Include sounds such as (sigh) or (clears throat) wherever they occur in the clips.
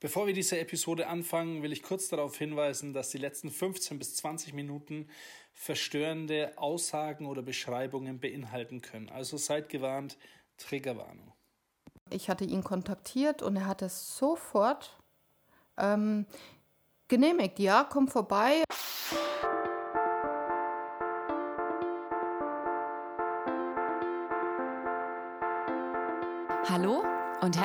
Bevor wir diese Episode anfangen, will ich kurz darauf hinweisen, dass die letzten 15 bis 20 Minuten verstörende Aussagen oder Beschreibungen beinhalten können. Also seid gewarnt, Triggerwarnung. Ich hatte ihn kontaktiert und er hat es sofort ähm, genehmigt. Ja, komm vorbei.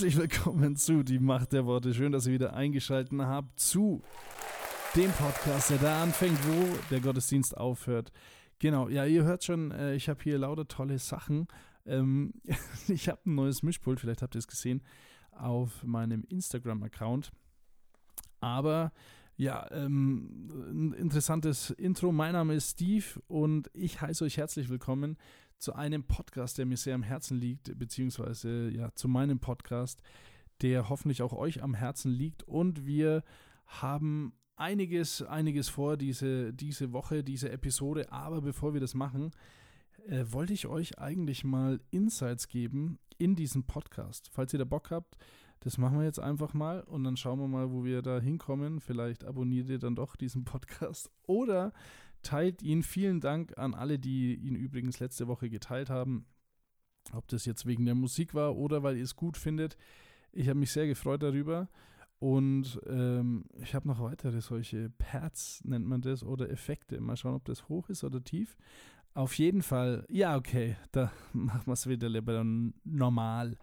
Herzlich willkommen zu Die Macht der Worte. Schön, dass ihr wieder eingeschaltet habt zu dem Podcast, der da anfängt, wo der Gottesdienst aufhört. Genau, ja, ihr hört schon, äh, ich habe hier lauter tolle Sachen. Ähm, (laughs) ich habe ein neues Mischpult, vielleicht habt ihr es gesehen, auf meinem Instagram-Account. Aber ja, ähm, ein interessantes Intro. Mein Name ist Steve und ich heiße euch herzlich willkommen zu einem Podcast, der mir sehr am Herzen liegt, beziehungsweise ja, zu meinem Podcast, der hoffentlich auch euch am Herzen liegt. Und wir haben einiges, einiges vor diese, diese Woche, diese Episode. Aber bevor wir das machen, äh, wollte ich euch eigentlich mal Insights geben in diesen Podcast. Falls ihr da Bock habt, das machen wir jetzt einfach mal und dann schauen wir mal, wo wir da hinkommen. Vielleicht abonniert ihr dann doch diesen Podcast oder teilt ihn. Vielen Dank an alle, die ihn übrigens letzte Woche geteilt haben. Ob das jetzt wegen der Musik war oder weil ihr es gut findet. Ich habe mich sehr gefreut darüber. Und ähm, ich habe noch weitere solche Pads, nennt man das, oder Effekte. Mal schauen, ob das hoch ist oder tief. Auf jeden Fall, ja, okay, da (laughs) machen wir es wieder lieber normal.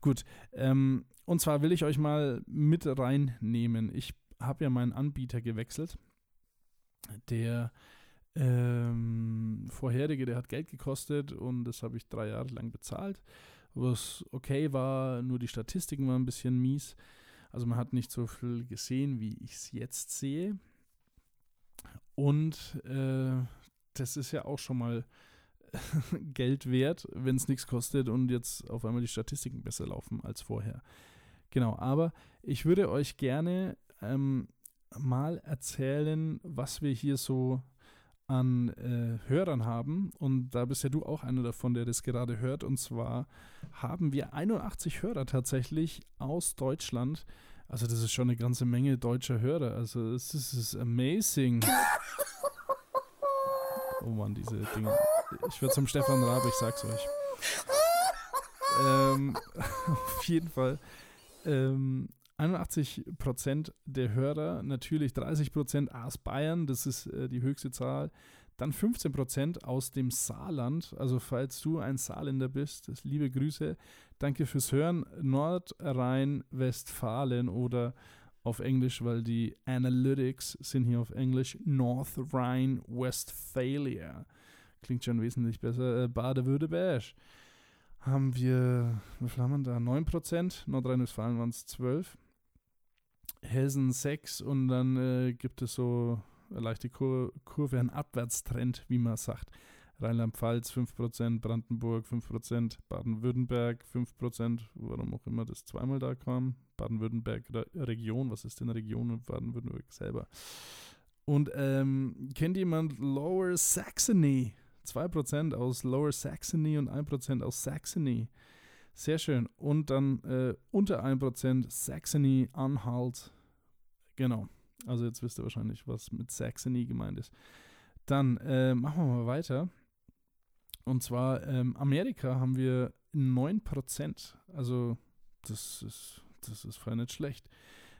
Gut, ähm, und zwar will ich euch mal mit reinnehmen. Ich habe ja meinen Anbieter gewechselt. Der ähm, vorherige, der hat Geld gekostet und das habe ich drei Jahre lang bezahlt. Was okay war, nur die Statistiken waren ein bisschen mies. Also man hat nicht so viel gesehen, wie ich es jetzt sehe. Und äh, das ist ja auch schon mal (laughs) Geld wert, wenn es nichts kostet und jetzt auf einmal die Statistiken besser laufen als vorher. Genau, aber ich würde euch gerne ähm, mal erzählen, was wir hier so an äh, Hörern haben. Und da bist ja du auch einer davon, der das gerade hört. Und zwar haben wir 81 Hörer tatsächlich aus Deutschland. Also das ist schon eine ganze Menge deutscher Hörer. Also es ist, ist amazing. (laughs) Oh Mann, diese Dinge. Ich würde zum Stefan Raab, ich sag's euch. Ähm, (laughs) auf jeden Fall. Ähm, 81% der Hörer, natürlich 30% aus Bayern, das ist äh, die höchste Zahl. Dann 15% aus dem Saarland, also falls du ein Saarländer bist, liebe Grüße. Danke fürs Hören. Nordrhein-Westfalen oder auf Englisch, weil die Analytics sind hier auf Englisch North Rhine-Westphalia. Klingt schon wesentlich besser. Äh, Baden-Württemberg haben wir, wie viel haben wir da? 9%. Nordrhein-Westfalen waren es 12. Hessen 6 und dann äh, gibt es so eine leichte Kur Kurve, einen Abwärtstrend, wie man sagt. Rheinland-Pfalz 5%, Brandenburg 5%, Baden-Württemberg 5%, warum auch immer das zweimal da kam. Baden-Württemberg Region, was ist denn Region und Baden-Württemberg selber? Und ähm, kennt jemand Lower Saxony? 2% aus Lower Saxony und 1% aus Saxony. Sehr schön. Und dann äh, unter 1% Saxony-Anhalt. Genau. Also jetzt wisst ihr wahrscheinlich, was mit Saxony gemeint ist. Dann äh, machen wir mal weiter. Und zwar ähm, Amerika haben wir 9%. Also das ist, das ist voll nicht schlecht.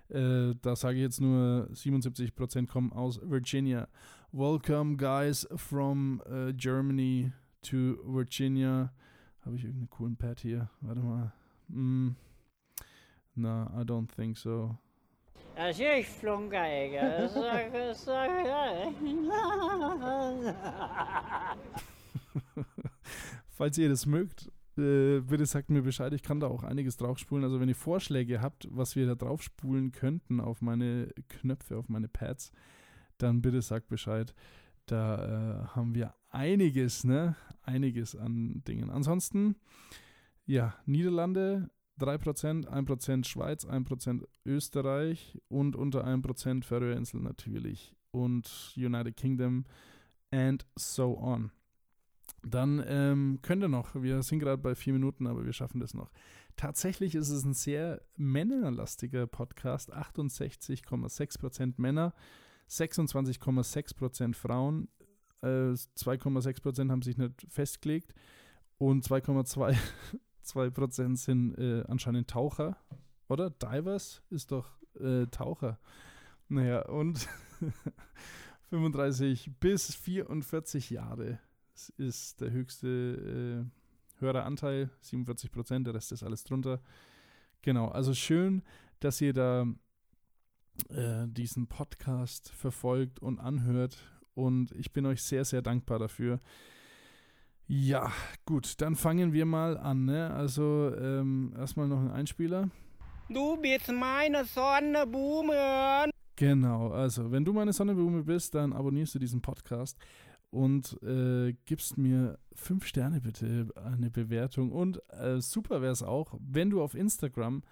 Äh, da sage ich jetzt nur 77% kommen aus Virginia. Welcome guys from uh, Germany to Virginia. Habe ich irgendeinen coolen Pad hier? Warte mal. Mm. No, I don't think so. (laughs) Ist ich sag, (laughs) Falls ihr das mögt, äh, bitte sagt mir Bescheid, ich kann da auch einiges draufspulen. Also wenn ihr Vorschläge habt, was wir da draufspulen könnten auf meine Knöpfe, auf meine Pads, dann bitte sagt Bescheid. Da äh, haben wir einiges, ne? Einiges an Dingen. Ansonsten, ja, Niederlande 3%, 1% Schweiz, 1% Österreich und unter 1% Färöerinseln natürlich und United Kingdom and so on. Dann ähm, könnt ihr noch, wir sind gerade bei vier Minuten, aber wir schaffen das noch. Tatsächlich ist es ein sehr männerlastiger Podcast. 68,6% Männer, 26,6% Frauen, äh, 2,6% haben sich nicht festgelegt und 2,2% (laughs) sind äh, anscheinend Taucher, oder? Divers ist doch äh, Taucher. Naja, und (laughs) 35 bis 44 Jahre ist der höchste äh, Höreranteil, 47 Prozent, der Rest ist alles drunter. Genau, also schön, dass ihr da äh, diesen Podcast verfolgt und anhört und ich bin euch sehr, sehr dankbar dafür. Ja, gut, dann fangen wir mal an. Ne? Also ähm, erstmal noch ein Einspieler. Du bist meine Sonnenblume. Genau, also wenn du meine Sonnenblume bist, dann abonnierst du diesen Podcast und äh, gibst mir fünf Sterne bitte, eine Bewertung. Und äh, super wäre es auch, wenn du auf Instagram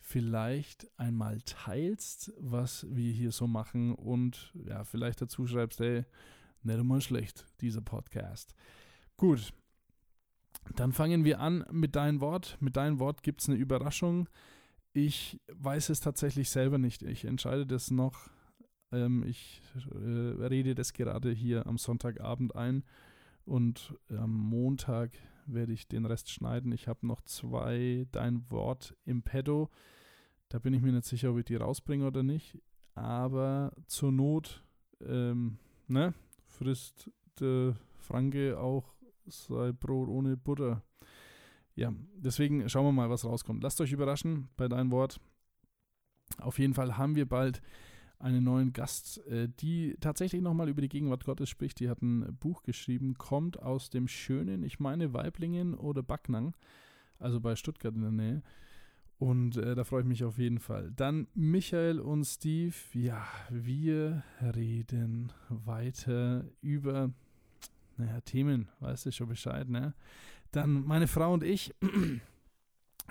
vielleicht einmal teilst, was wir hier so machen und ja, vielleicht dazu schreibst, ey, nicht immer schlecht, dieser Podcast. Gut, dann fangen wir an mit deinem Wort. Mit deinem Wort gibt es eine Überraschung. Ich weiß es tatsächlich selber nicht. Ich entscheide das noch ähm, ich äh, rede das gerade hier am Sonntagabend ein und am Montag werde ich den Rest schneiden. Ich habe noch zwei Dein Wort im Pedo. Da bin ich mir nicht sicher, ob ich die rausbringe oder nicht. Aber zur Not, ähm, ne, frisst der Franke auch sein Brot ohne Butter. Ja, deswegen schauen wir mal, was rauskommt. Lasst euch überraschen bei Dein Wort. Auf jeden Fall haben wir bald einen neuen Gast, äh, die tatsächlich nochmal über die Gegenwart Gottes spricht. Die hat ein Buch geschrieben, kommt aus dem schönen, ich meine Weiblingen oder Backnang, also bei Stuttgart in der Nähe. Und äh, da freue ich mich auf jeden Fall. Dann Michael und Steve. Ja, wir reden weiter über naja, Themen, weißt du schon Bescheid, ne? Dann meine Frau und ich,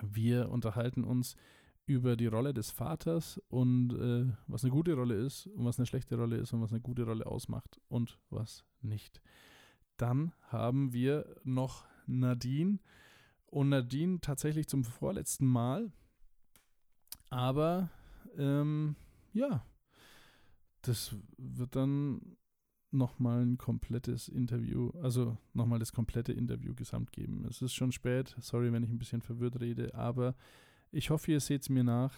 wir unterhalten uns über die Rolle des Vaters und äh, was eine gute Rolle ist und was eine schlechte Rolle ist und was eine gute Rolle ausmacht und was nicht. Dann haben wir noch Nadine und Nadine tatsächlich zum vorletzten Mal. Aber ähm, ja, das wird dann nochmal ein komplettes Interview, also nochmal das komplette Interview gesamt geben. Es ist schon spät, sorry, wenn ich ein bisschen verwirrt rede, aber ich hoffe, ihr seht es mir nach.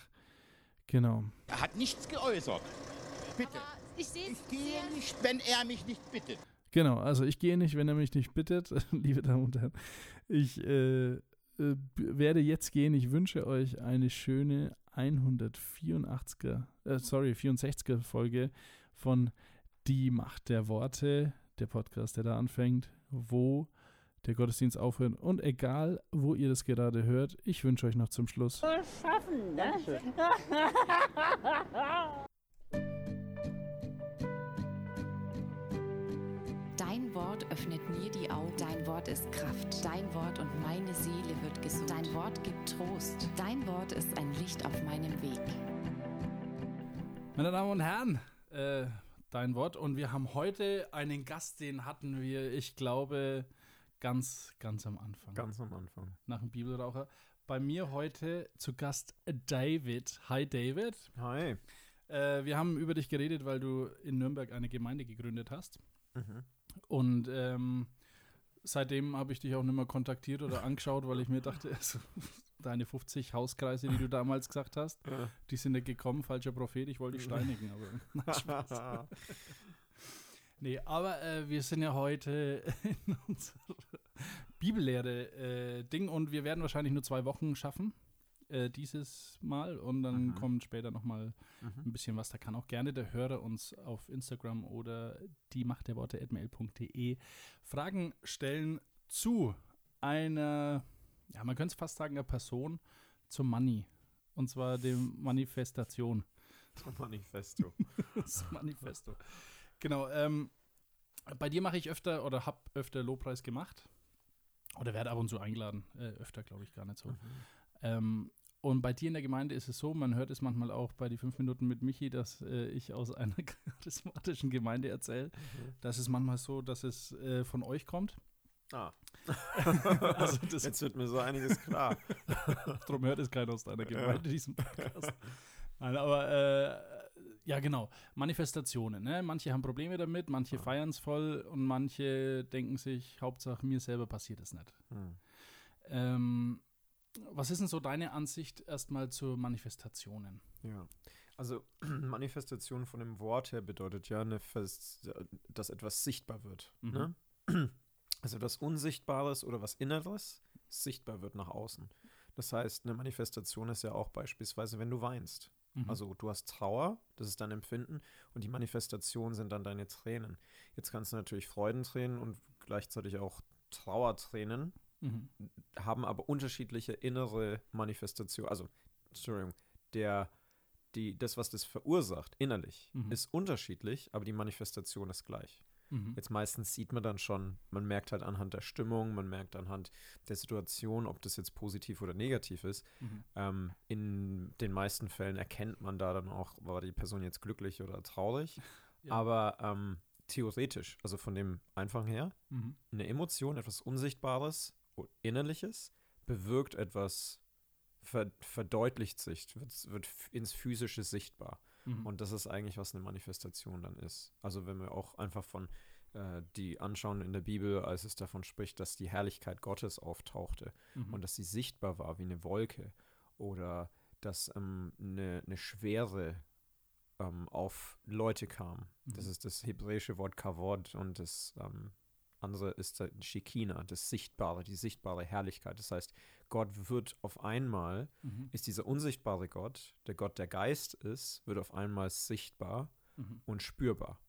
Genau. Er hat nichts geäußert. Bitte. ich sehe Ich gehe nicht, wenn er mich nicht bittet. Genau, also ich gehe nicht, wenn er mich nicht bittet, (laughs) liebe Damen und Herren. Ich äh, äh, werde jetzt gehen. Ich wünsche euch eine schöne 184er, äh, sorry, 64er Folge von Die Macht der Worte, der Podcast, der da anfängt, wo der Gottesdienst aufhört. Und egal, wo ihr das gerade hört, ich wünsche euch noch zum Schluss. Schaffen, ne? (laughs) Dein Wort öffnet mir die Augen. Dein Wort ist Kraft. Dein Wort und meine Seele wird gesund. Dein Wort gibt Trost. Dein Wort ist ein Licht auf meinem Weg. Meine Damen und Herren, äh, dein Wort. Und wir haben heute einen Gast, den hatten wir, ich glaube, ganz, ganz am Anfang. Ganz am Anfang. Nach dem Bibelraucher. Bei mir heute zu Gast David. Hi David. Hi. Äh, wir haben über dich geredet, weil du in Nürnberg eine Gemeinde gegründet hast. Mhm. Und ähm, seitdem habe ich dich auch nicht mehr kontaktiert oder angeschaut, weil ich mir dachte, (laughs) also, deine 50 Hauskreise, die du damals gesagt hast, Ja. die sind nicht gekommen, falscher Prophet, ich wollte dich steinigen, aber (laughs) nein, Spaß. (laughs) Nee, aber äh, wir sind ja heute (laughs) in unserer Bibellehre-Ding und wir werden wahrscheinlich nur zwei Wochen schaffen, äh, dieses Mal. Und dann Mhm. kommt später nochmal Mhm. ein bisschen was. Da kann auch gerne der Hörer uns auf Instagram oder die Macht der Worte Fragen stellen zu einer ja, man könnte es fast sagen, eine Person zum Money. Und zwar dem Manifestation. Manifesto. (laughs) Das Manifesto. Genau. Ähm, bei dir mache ich öfter oder habe öfter Lobpreis gemacht. Oder werde ab und zu eingeladen. Äh, öfter, glaube ich, gar nicht so. Ähm, und bei dir in der Gemeinde ist es so, man hört es manchmal auch bei die fünf Minuten mit Michi, dass äh, ich aus einer (laughs) charismatischen Gemeinde erzähle. Das ist manchmal so, dass es äh, von euch kommt. Ah. (laughs) Also Jetzt wird mir so einiges klar. (laughs) Darum hört es keiner aus deiner Gemeinde, diesen Podcast. Nein, aber äh, ja, genau. Manifestationen. Ne? Manche haben Probleme damit, manche feiern es voll und manche denken sich, Hauptsache mir selber passiert es nicht. Hm. Ähm, was ist denn so deine Ansicht erstmal zu Manifestationen? Ja. Also (clears throat) Manifestation von dem Wort her bedeutet ja, eine Fest, dass etwas sichtbar wird. Mhm. Ne? (clears throat) Also was Unsichtbares oder was Inneres sichtbar wird nach außen. Das heißt, eine Manifestation ist ja auch beispielsweise, wenn du weinst. Mhm. Also du hast Trauer, das ist dein Empfinden und die Manifestation sind dann deine Tränen. Jetzt kannst du natürlich Freudentränen und gleichzeitig auch Trauertränen Mhm. haben aber unterschiedliche innere Manifestationen. Also, Entschuldigung, der, die, das, was das verursacht, innerlich, Mhm. ist unterschiedlich, aber die Manifestation ist gleich. Mhm. Jetzt meistens sieht man dann schon, man merkt halt anhand der Stimmung, man merkt anhand der Situation, ob das jetzt positiv oder negativ ist. Mhm. Ähm, in den meisten Fällen erkennt man da dann auch, war die Person jetzt glücklich oder traurig. (laughs) Ja. Aber ähm, theoretisch, also von dem Einfachen her, Mhm. eine Emotion, etwas Unsichtbares, Innerliches, bewirkt etwas, ver verdeutlicht sich, wird, wird ins Physische sichtbar. Mhm. Und das ist eigentlich, was eine Manifestation dann ist. Also wenn wir auch einfach von äh, die anschauen in der Bibel, als es davon spricht, dass die Herrlichkeit Gottes auftauchte Mhm. und dass sie sichtbar war wie eine Wolke oder dass ähm, eine, eine Schwere ähm, auf Leute kam. Das Mhm. ist das hebräische Wort Kavod und das ähm, andere ist der Shekinah, das Sichtbare, die sichtbare Herrlichkeit. Das heißt, Gott wird auf einmal, Mhm. ist dieser unsichtbare Gott, der Gott der Geist ist, wird auf einmal sichtbar Mhm. und spürbar.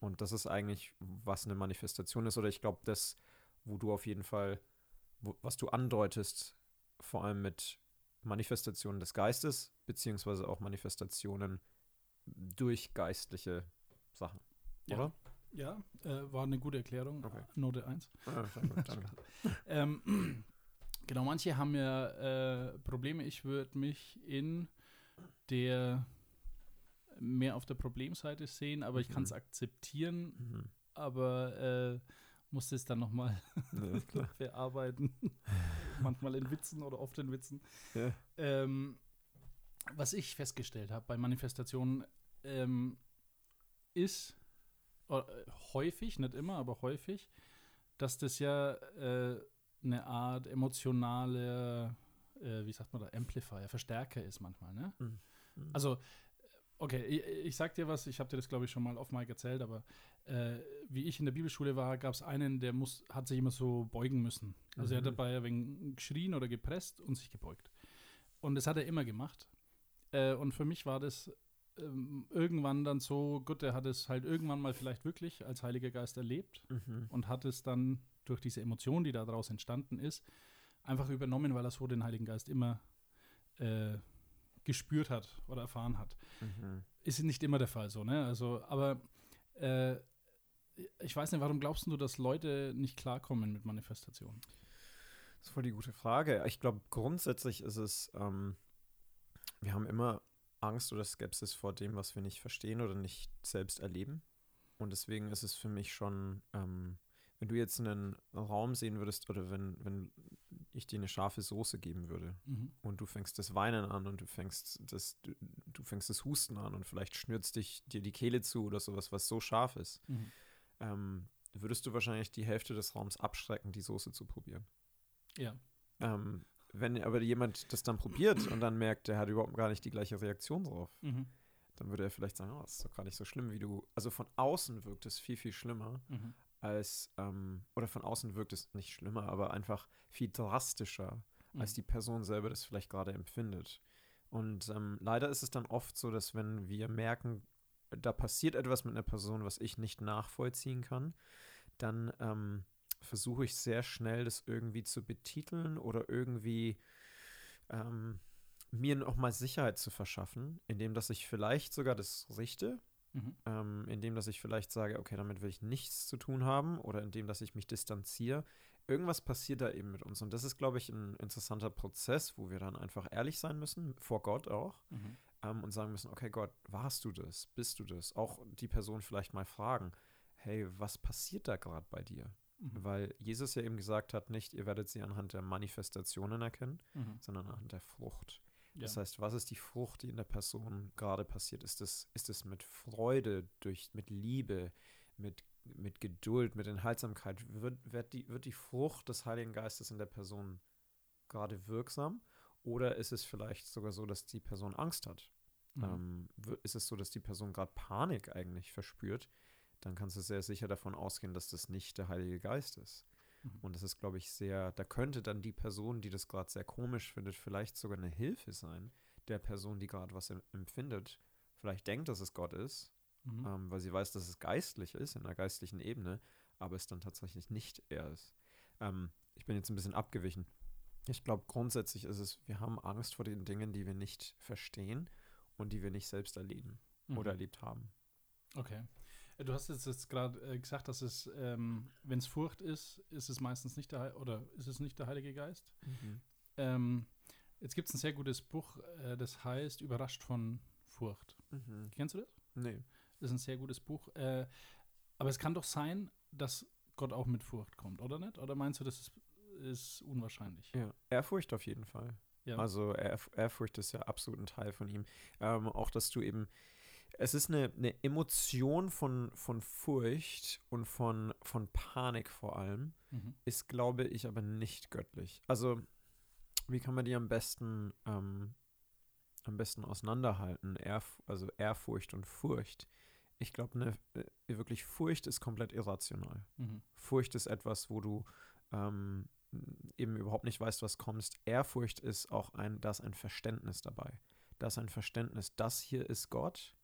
Und das ist eigentlich, was eine Manifestation ist. Oder ich glaube, das, wo du auf jeden Fall, wo, was du andeutest, vor allem mit Manifestationen des Geistes, beziehungsweise auch Manifestationen durch geistliche Sachen. Ja. Oder? Ja, äh, war eine gute Erklärung. Okay. Note 1. Ah. (laughs) Ähm, (clears throat) genau, manche haben ja äh, Probleme. Ich würde mich in der mehr auf der Problemseite sehen, aber ich kann es Mhm. akzeptieren, Mhm. aber äh, muss es dann nochmal Ja, (laughs) verarbeiten. (laughs) Manchmal in Witzen oder oft in Witzen. Ja. Ähm, was ich festgestellt habe bei Manifestationen ähm, ist häufig, nicht immer, aber häufig, dass das ja äh, eine Art emotionale, äh, wie sagt man da, Amplifier, Verstärker ist manchmal, ne? Mhm. Mhm. Also, okay, ich, ich sag dir was, ich habe dir das, glaube ich, schon mal auf Mike erzählt, aber äh, wie ich in der Bibelschule war, gab es einen, der muss, hat sich immer so beugen müssen. Also er hat Mhm. dabei ein wenig geschrien oder gepresst und sich gebeugt. Und das hat er immer gemacht. Äh, und für mich war das ähm, irgendwann dann so, gut, er hat es halt irgendwann mal vielleicht wirklich als Heiliger Geist erlebt Mhm. und hat es dann durch diese Emotion, die daraus entstanden ist, einfach übernommen, weil er so den Heiligen Geist immer äh, gespürt hat oder erfahren hat. Mhm. Ist nicht immer der Fall so, ne? Also, aber äh, ich weiß nicht, warum glaubst du, dass Leute nicht klarkommen mit Manifestationen? Das ist voll die gute Frage. Ich glaube, grundsätzlich ist es, ähm, wir haben immer Angst oder Skepsis vor dem, was wir nicht verstehen oder nicht selbst erleben. Und deswegen ist es für mich schon, ähm, wenn du jetzt einen Raum sehen würdest oder wenn, wenn ich dir eine scharfe Soße geben würde Mhm. und du fängst das Weinen an und du fängst das, du, du fängst das Husten an und vielleicht schnürzt dich dir die Kehle zu oder sowas, was so scharf ist, Mhm. ähm, würdest du wahrscheinlich die Hälfte des Raums abschrecken, die Soße zu probieren. Ja. Ähm, wenn aber jemand das dann probiert und dann merkt, der hat überhaupt gar nicht die gleiche Reaktion drauf, Mhm. dann würde er vielleicht sagen, oh, das ist doch gar nicht so schlimm, wie du. Also von außen wirkt es viel, viel schlimmer Mhm. als, ähm, oder von außen wirkt es nicht schlimmer, aber einfach viel drastischer, als Mhm. die Person selber das vielleicht gerade empfindet. Und ähm, leider ist es dann oft so, dass wenn wir merken, da passiert etwas mit einer Person, was ich nicht nachvollziehen kann, dann ähm, versuche ich sehr schnell, das irgendwie zu betiteln oder irgendwie ähm, mir nochmal Sicherheit zu verschaffen, indem dass ich vielleicht sogar das richte, Mhm. ähm, indem dass ich vielleicht sage, okay, damit will ich nichts zu tun haben oder indem dass ich mich distanziere. Irgendwas passiert da eben mit uns und das ist, glaube ich, ein interessanter Prozess, wo wir dann einfach ehrlich sein müssen, vor Gott auch, Mhm. ähm, und sagen müssen, okay, Gott, warst du das? Bist du das? Auch die Person vielleicht mal fragen, hey, was passiert da gerade bei dir? Mhm. Weil Jesus ja eben gesagt hat, nicht, ihr werdet sie anhand der Manifestationen erkennen, Mhm. sondern anhand der Frucht. Ja. Das heißt, was ist die Frucht, die in der Person gerade passiert? Ist es, ist es mit Freude, durch, mit Liebe, mit, mit Geduld, mit Enthaltsamkeit? Wird, wird, die, wird die Frucht des Heiligen Geistes in der Person gerade wirksam? Oder ist es vielleicht sogar so, dass die Person Angst hat? Mhm. Ähm, ist es so, dass die Person gerade Panik eigentlich verspürt? Dann kannst du sehr sicher davon ausgehen, dass das nicht der Heilige Geist ist. Mhm. Und das ist, glaube ich, sehr, da könnte dann die Person, die das gerade sehr komisch findet, vielleicht sogar eine Hilfe sein, der Person, die gerade was em- empfindet, vielleicht denkt, dass es Gott ist, Mhm. ähm, weil sie weiß, dass es geistlich ist, in einer geistlichen Ebene, aber es dann tatsächlich nicht er ist. Ähm, ich bin jetzt ein bisschen abgewichen. Ich glaube, grundsätzlich ist es, wir haben Angst vor den Dingen, die wir nicht verstehen und die wir nicht selbst erleben Mhm. oder erlebt haben. Okay. Äh, Du hast jetzt, gerade äh, gesagt, dass es, ähm, wenn es Furcht ist, ist es meistens nicht der Heil oder ist es nicht der Heilige Geist. Ähm, jetzt gibt es ein sehr gutes Buch, äh, das heißt Überrascht von Furcht. Mhm. Kennst du das? Nee. Das ist ein sehr gutes Buch. Äh, aber es kann doch sein, dass Gott auch mit Furcht kommt, oder nicht? Oder meinst du, das ist, ist unwahrscheinlich? Ja, Ehrfurcht auf jeden Fall. Ja. Also Ehrf Ehrfurcht ist ja absolut ein Teil von ihm. Ähm, auch, dass du eben, es ist eine, eine Emotion von, von Furcht und von, von Panik vor allem, Mhm. ist, glaube ich, aber nicht göttlich. Also, wie kann man die am besten, ähm, am besten auseinanderhalten? Ehrf also Ehrfurcht und Furcht. Ich glaube, ne, äh, wirklich Furcht ist komplett irrational. Mhm. Furcht ist etwas, wo du ähm, eben überhaupt nicht weißt, was kommst. Ehrfurcht ist auch ein, da ist ein Verständnis dabei. Da ist ein Verständnis, das hier ist Gott,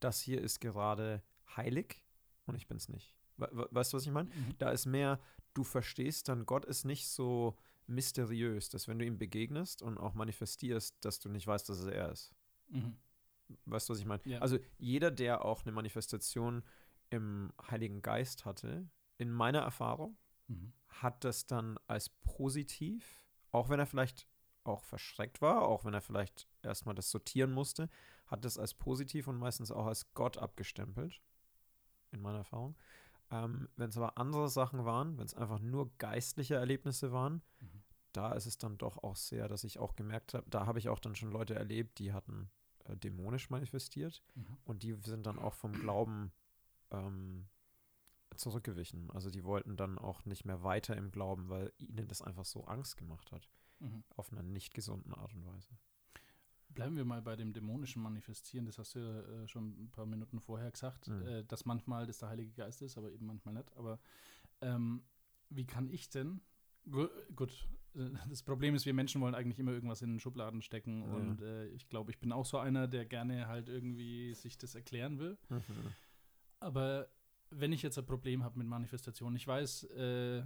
das hier ist gerade heilig und ich bin es nicht. We we weißt du, was ich meine? Mhm. Da ist mehr, du verstehst dann, Gott ist nicht so mysteriös, dass wenn du ihm begegnest und auch manifestierst, dass du nicht weißt, dass es er ist. Mhm. Weißt du, was ich meine? Ja. Also jeder, der auch eine Manifestation im Heiligen Geist hatte, in meiner Erfahrung, Mhm. hat das dann als positiv, auch wenn er vielleicht auch verschreckt war, auch wenn er vielleicht erstmal das sortieren musste, hat das als positiv und meistens auch als Gott abgestempelt, in meiner Erfahrung. Ähm, wenn es aber andere Sachen waren, wenn es einfach nur geistliche Erlebnisse waren, Mhm. da ist es dann doch auch sehr, dass ich auch gemerkt habe, da habe ich auch dann schon Leute erlebt, die hatten äh, dämonisch manifestiert Mhm. und die sind dann auch vom Glauben ähm, zurückgewichen. Also die wollten dann auch nicht mehr weiter im Glauben, weil ihnen das einfach so Angst gemacht hat. Mhm. Auf einer nicht gesunden Art und Weise. Bleiben wir mal bei dem dämonischen Manifestieren. Das hast du ja äh, schon ein paar Minuten vorher gesagt, Mhm. äh, dass manchmal das der Heilige Geist ist, aber eben manchmal nicht. Aber ähm, wie kann ich denn, gu gut, äh, das Problem ist, wir Menschen wollen eigentlich immer irgendwas in den Schubladen stecken Ja. und äh, ich glaube, ich bin auch so einer, der gerne halt irgendwie sich das erklären will. Aber wenn ich jetzt ein Problem habe mit Manifestation, ich weiß, äh,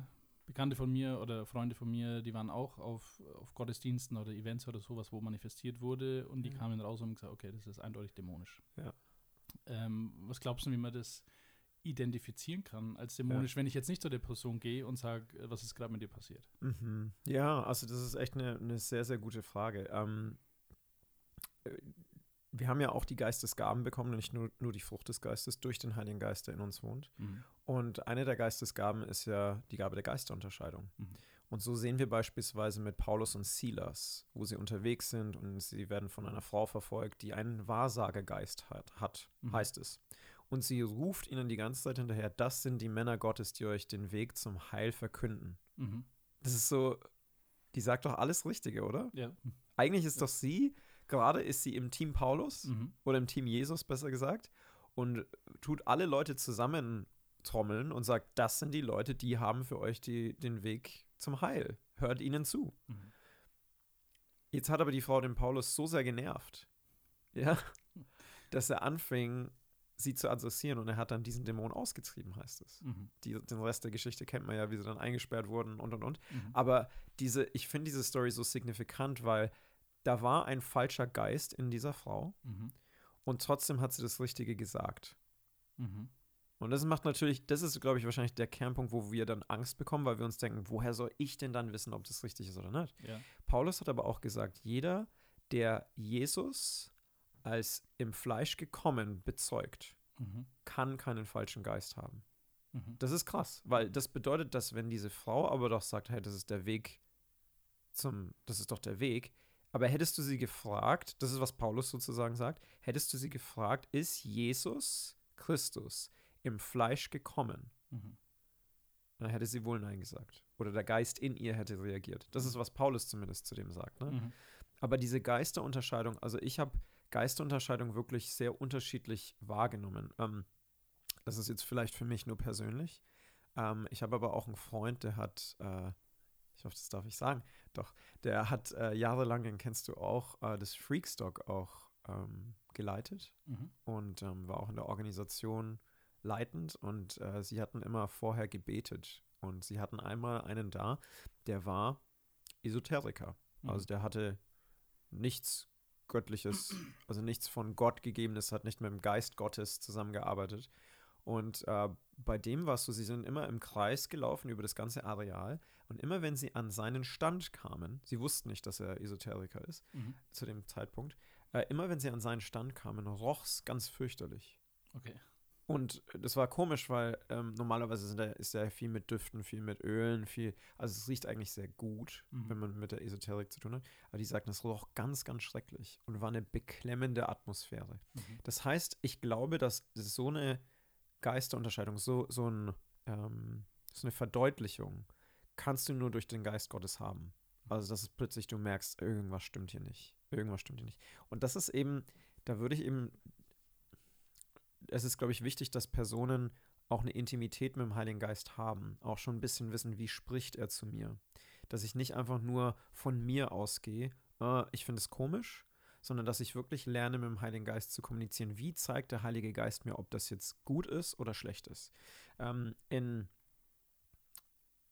Bekannte von mir oder Freunde von mir, die waren auch auf, auf Gottesdiensten oder Events oder sowas, wo manifestiert wurde und die Ja. kamen raus und haben gesagt, okay, das ist eindeutig dämonisch. Ja. Ähm, was glaubst du, wie man das identifizieren kann als dämonisch, wenn ich jetzt nicht zu der Person gehe und sage, was ist gerade mit dir passiert? Mhm. Ja, also das ist echt eine, eine sehr, sehr gute Frage. Ähm, äh, wir haben ja auch die Geistesgaben bekommen, nicht nur, nur die Frucht des Geistes durch den Heiligen Geist, der in uns wohnt. Und eine der Geistesgaben ist ja die Gabe der Geisterunterscheidung. Mhm. Und so sehen wir beispielsweise mit Paulus und Silas, wo sie unterwegs sind und sie werden von einer Frau verfolgt, die einen Wahrsagegeist hat, hat Mhm. heißt es. Und sie ruft ihnen die ganze Zeit hinterher, das sind die Männer Gottes, die euch den Weg zum Heil verkünden. Mhm. Das ist so, die sagt doch alles Richtige, oder? Ja. Eigentlich ist doch sie, gerade ist sie im Team Paulus Mhm. oder im Team Jesus besser gesagt und tut alle Leute zusammentrommeln und sagt, das sind die Leute, die haben für euch die, den Weg zum Heil. Hört ihnen zu. Mhm. Jetzt hat aber die Frau den Paulus so sehr genervt, ja, (laughs) dass er anfing, sie zu adressieren und er hat dann diesen Dämon ausgetrieben, heißt es. Mhm. Die, den Rest der Geschichte kennt man ja, wie sie dann eingesperrt wurden und und und. Mhm. Aber diese, ich finde diese Story so signifikant, weil da war ein falscher Geist in dieser Frau Mhm. und trotzdem hat sie das Richtige gesagt. Und das macht natürlich, das ist, glaube ich, wahrscheinlich der Kernpunkt, wo wir dann Angst bekommen, weil wir uns denken, woher soll ich denn dann wissen, ob das richtig ist oder nicht? Ja. Paulus hat aber auch gesagt, jeder, der Jesus als im Fleisch gekommen bezeugt, Mhm. kann keinen falschen Geist haben. Mhm. Das ist krass, weil das bedeutet, dass wenn diese Frau aber doch sagt, hey, das ist der Weg zum, das ist doch der Weg, aber hättest du sie gefragt, das ist was Paulus sozusagen sagt, hättest du sie gefragt, ist Jesus Christus im Fleisch gekommen? Mhm. Dann hätte sie wohl Nein gesagt. Oder der Geist in ihr hätte reagiert. Das ist, was Paulus zumindest zu dem sagt. Ne? Mhm. Aber diese Geisterunterscheidung, also ich habe Geisterunterscheidung wirklich sehr unterschiedlich wahrgenommen. Ähm, das ist jetzt vielleicht für mich nur persönlich. Ähm, ich habe aber auch einen Freund, der hat, äh, ich hoffe, das darf ich sagen, doch, der hat äh, jahrelang, den kennst du auch, äh, das Freakstock auch ähm, geleitet Mhm. und ähm, war auch in der Organisation leitend und äh, sie hatten immer vorher gebetet und sie hatten einmal einen da, der war Esoteriker. Mhm. Also der hatte nichts Göttliches, also nichts von Gott gegebenes, hat nicht mit dem Geist Gottes zusammengearbeitet. Und äh, bei dem war es so, sie sind immer im Kreis gelaufen über das ganze Areal und immer wenn sie an seinen Stand kamen, sie wussten nicht, dass er Esoteriker ist Mhm. zu dem Zeitpunkt, äh, immer wenn sie an seinen Stand kamen, roch es ganz fürchterlich. Okay. Und das war komisch, weil ähm, normalerweise da, ist er viel mit Düften, viel mit Ölen, viel, also es riecht eigentlich sehr gut, Mhm. wenn man mit der Esoterik zu tun hat. Aber die sagten, es roch ganz, ganz schrecklich und war eine beklemmende Atmosphäre. Mhm. Das heißt, ich glaube, dass so eine Geisterunterscheidung, so, so, ein, ähm, so eine Verdeutlichung, kannst du nur durch den Geist Gottes haben. Also, dass es plötzlich du merkst, irgendwas stimmt hier nicht. Irgendwas stimmt hier nicht. Und das ist eben, da würde ich eben, es ist, glaube ich, wichtig, dass Personen auch eine Intimität mit dem Heiligen Geist haben, auch schon ein bisschen wissen, wie spricht er zu mir. Dass ich nicht einfach nur von mir ausgehe, äh, ich finde es komisch, sondern dass ich wirklich lerne, mit dem Heiligen Geist zu kommunizieren. Wie zeigt der Heilige Geist mir, ob das jetzt gut ist oder schlecht ist? Ähm, in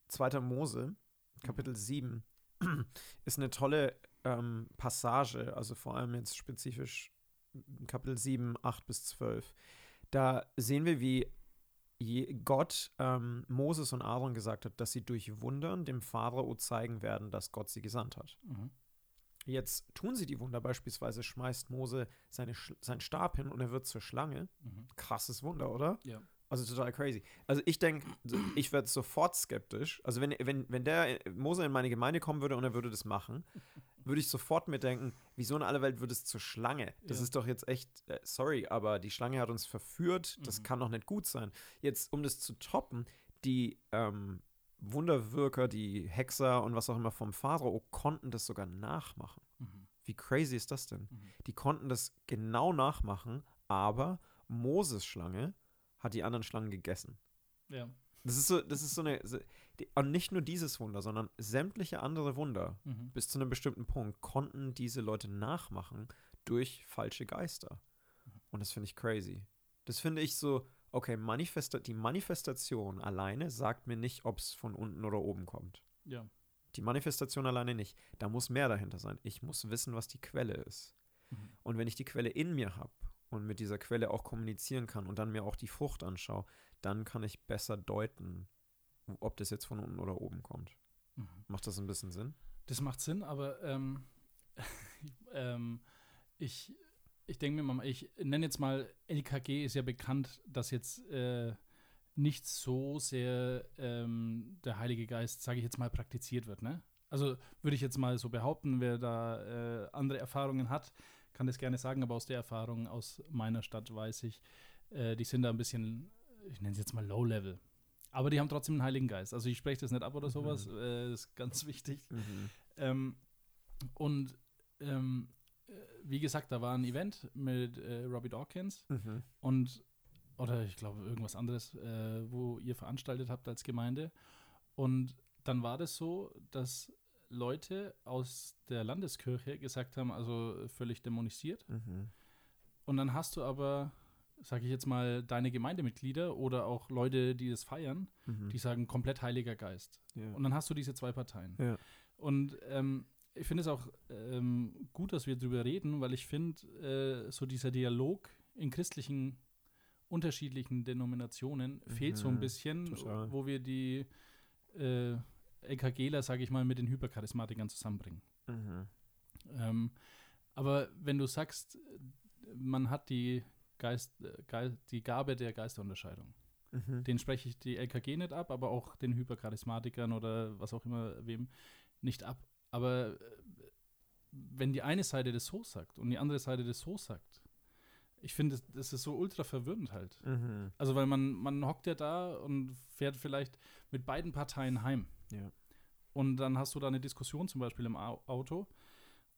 2. Mose, Kapitel 7, (clears throat) ist eine tolle ähm, Passage, also vor allem jetzt spezifisch Kapitel 7, 8 bis 12. Da sehen wir, wie Gott ähm, Moses und Aaron gesagt hat, dass sie durch Wundern dem Pharao zeigen werden, dass Gott sie gesandt hat. Mhm. Jetzt tun sie die Wunder, beispielsweise schmeißt Mose seine, seinen Stab hin und er wird zur Schlange. Mhm. Krasses Wunder, oder? Ja. Also total crazy. Also ich denke, ich werde sofort skeptisch. Also wenn, wenn, wenn der Mose in meine Gemeinde kommen würde und er würde das machen, würde ich sofort mir denken, wieso in aller Welt wird es zur Schlange? Das Ja. ist doch jetzt echt, äh, sorry, aber die Schlange hat uns verführt, das Mhm. kann doch nicht gut sein. Jetzt, um das zu toppen, die ähm, Wunderwirker, die Hexer und was auch immer vom Pharao konnten das sogar nachmachen. Mhm. Wie crazy ist das denn? Mhm. Die konnten das genau nachmachen, aber Moses Schlange hat die anderen Schlangen gegessen. Ja. Das ist so, das ist so eine, so, die, und nicht nur dieses Wunder, sondern sämtliche andere Wunder Mhm. bis zu einem bestimmten Punkt konnten diese Leute nachmachen durch falsche Geister. Und das finde ich crazy. Das finde ich so, okay, Manifesta die Manifestation alleine sagt mir nicht, ob es von unten oder oben kommt. Ja. Die Manifestation alleine nicht. Da muss mehr dahinter sein. Ich muss wissen, was die Quelle ist. Mhm. Und wenn ich die Quelle in mir habe und mit dieser Quelle auch kommunizieren kann und dann mir auch die Frucht anschaue, dann kann ich besser deuten, ob das jetzt von unten oder oben kommt. Mhm. Macht das ein bisschen Sinn? Das macht Sinn, aber ähm, (laughs) ähm, ich, ich denke mir mal, ich nenne jetzt mal, LKG ist ja bekannt, dass jetzt äh, nicht so sehr ähm, der Heilige Geist, sage ich jetzt mal, praktiziert wird. Ne? Also würde ich jetzt mal so behaupten, wer da äh, andere Erfahrungen hat, kann das gerne sagen, aber aus der Erfahrung aus meiner Stadt weiß ich, äh, die sind da ein bisschen, ich nenne es jetzt mal Low-Level. Aber die haben trotzdem einen Heiligen Geist. Also ich spreche das nicht ab oder sowas, äh, das ist ganz wichtig. Ähm, und ähm, äh, wie gesagt, da war ein Event mit äh, Robbie Dawkins Mhm. und oder ich glaube irgendwas anderes, äh, wo ihr veranstaltet habt als Gemeinde. Und dann war das so, dass Leute aus der Landeskirche gesagt haben, also völlig dämonisiert. Mhm. Und dann hast du aber sage ich jetzt mal, deine Gemeindemitglieder oder auch Leute, die es feiern, Mhm. die sagen komplett Heiliger Geist. ja. Und dann hast du diese zwei Parteien. Ja. Und ähm, ich finde es auch ähm, gut, dass wir darüber reden, weil ich finde, äh, so dieser Dialog in christlichen unterschiedlichen Denominationen fehlt so ein Mhm, bisschen, total. wo wir die äh, LKGler, sage ich mal, mit den Hypercharismatikern zusammenbringen. Mhm. Ähm, aber wenn du sagst, man hat die, Geist, Geist, die Gabe der Geisterunterscheidung, Mhm. den spreche ich die LKG nicht ab, aber auch den Hypercharismatikern oder was auch immer wem nicht ab. Aber äh, wenn die eine Seite das so sagt und die andere Seite das so sagt, ich finde, das, das ist so ultra verwirrend halt. Mhm. Also weil man, man hockt ja da und fährt vielleicht mit beiden Parteien heim. Ja. Und dann hast du da eine Diskussion zum Beispiel im Au- Auto,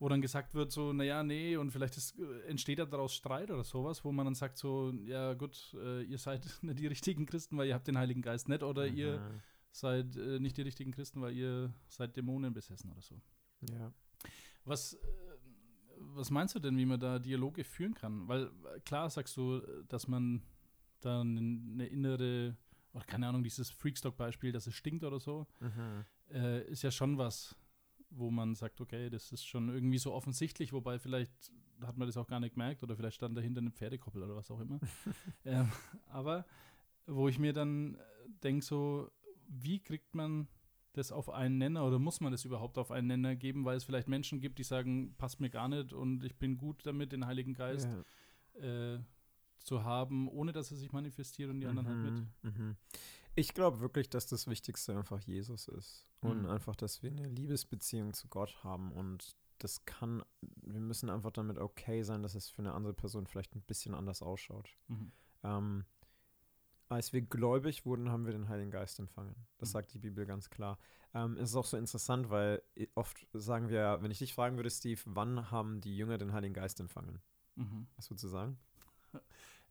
wo dann gesagt wird so, naja, nee, und vielleicht ist, äh, entsteht da daraus Streit oder sowas, wo man dann sagt so, ja gut, äh, ihr seid (laughs) nicht die richtigen Christen, weil ihr habt den Heiligen Geist nicht, oder ihr Mhm. seid äh, nicht die richtigen Christen, weil ihr seid Dämonen besessen oder so. Ja. Was, äh, was meinst du denn, wie man da Dialoge führen kann? Weil äh, klar sagst du, dass man da eine innere, oder keine Ahnung, dieses Freakstock-Beispiel, dass es stinkt oder so, Mhm. äh, ist ja schon was, wo man sagt, okay, das ist schon irgendwie so offensichtlich, wobei vielleicht hat man das auch gar nicht gemerkt oder vielleicht stand dahinter eine Pferdekoppel oder was auch immer. (laughs) ähm, aber wo ich mir dann denke, so, wie kriegt man das auf einen Nenner oder muss man das überhaupt auf einen Nenner geben, weil es vielleicht Menschen gibt, die sagen, passt mir gar nicht und ich bin gut damit, den Heiligen Geist Ja. äh, zu haben, ohne dass er sich manifestiert und die anderen halt mit. Mhm, mhm. Ich glaube wirklich, dass das Wichtigste einfach Jesus ist. Und Mhm. einfach, dass wir eine Liebesbeziehung zu Gott haben. Und das kann, wir müssen einfach damit okay sein, dass es für eine andere Person vielleicht ein bisschen anders ausschaut. Mhm. Ähm, als wir gläubig wurden, haben wir den Heiligen Geist empfangen. Das Mhm. sagt die Bibel ganz klar. Ähm, es ist auch so interessant, weil i- oft sagen wir, wenn ich dich fragen würde, Steve, wann haben die Jünger den Heiligen Geist empfangen? Mhm. Was würdest du sagen? (laughs)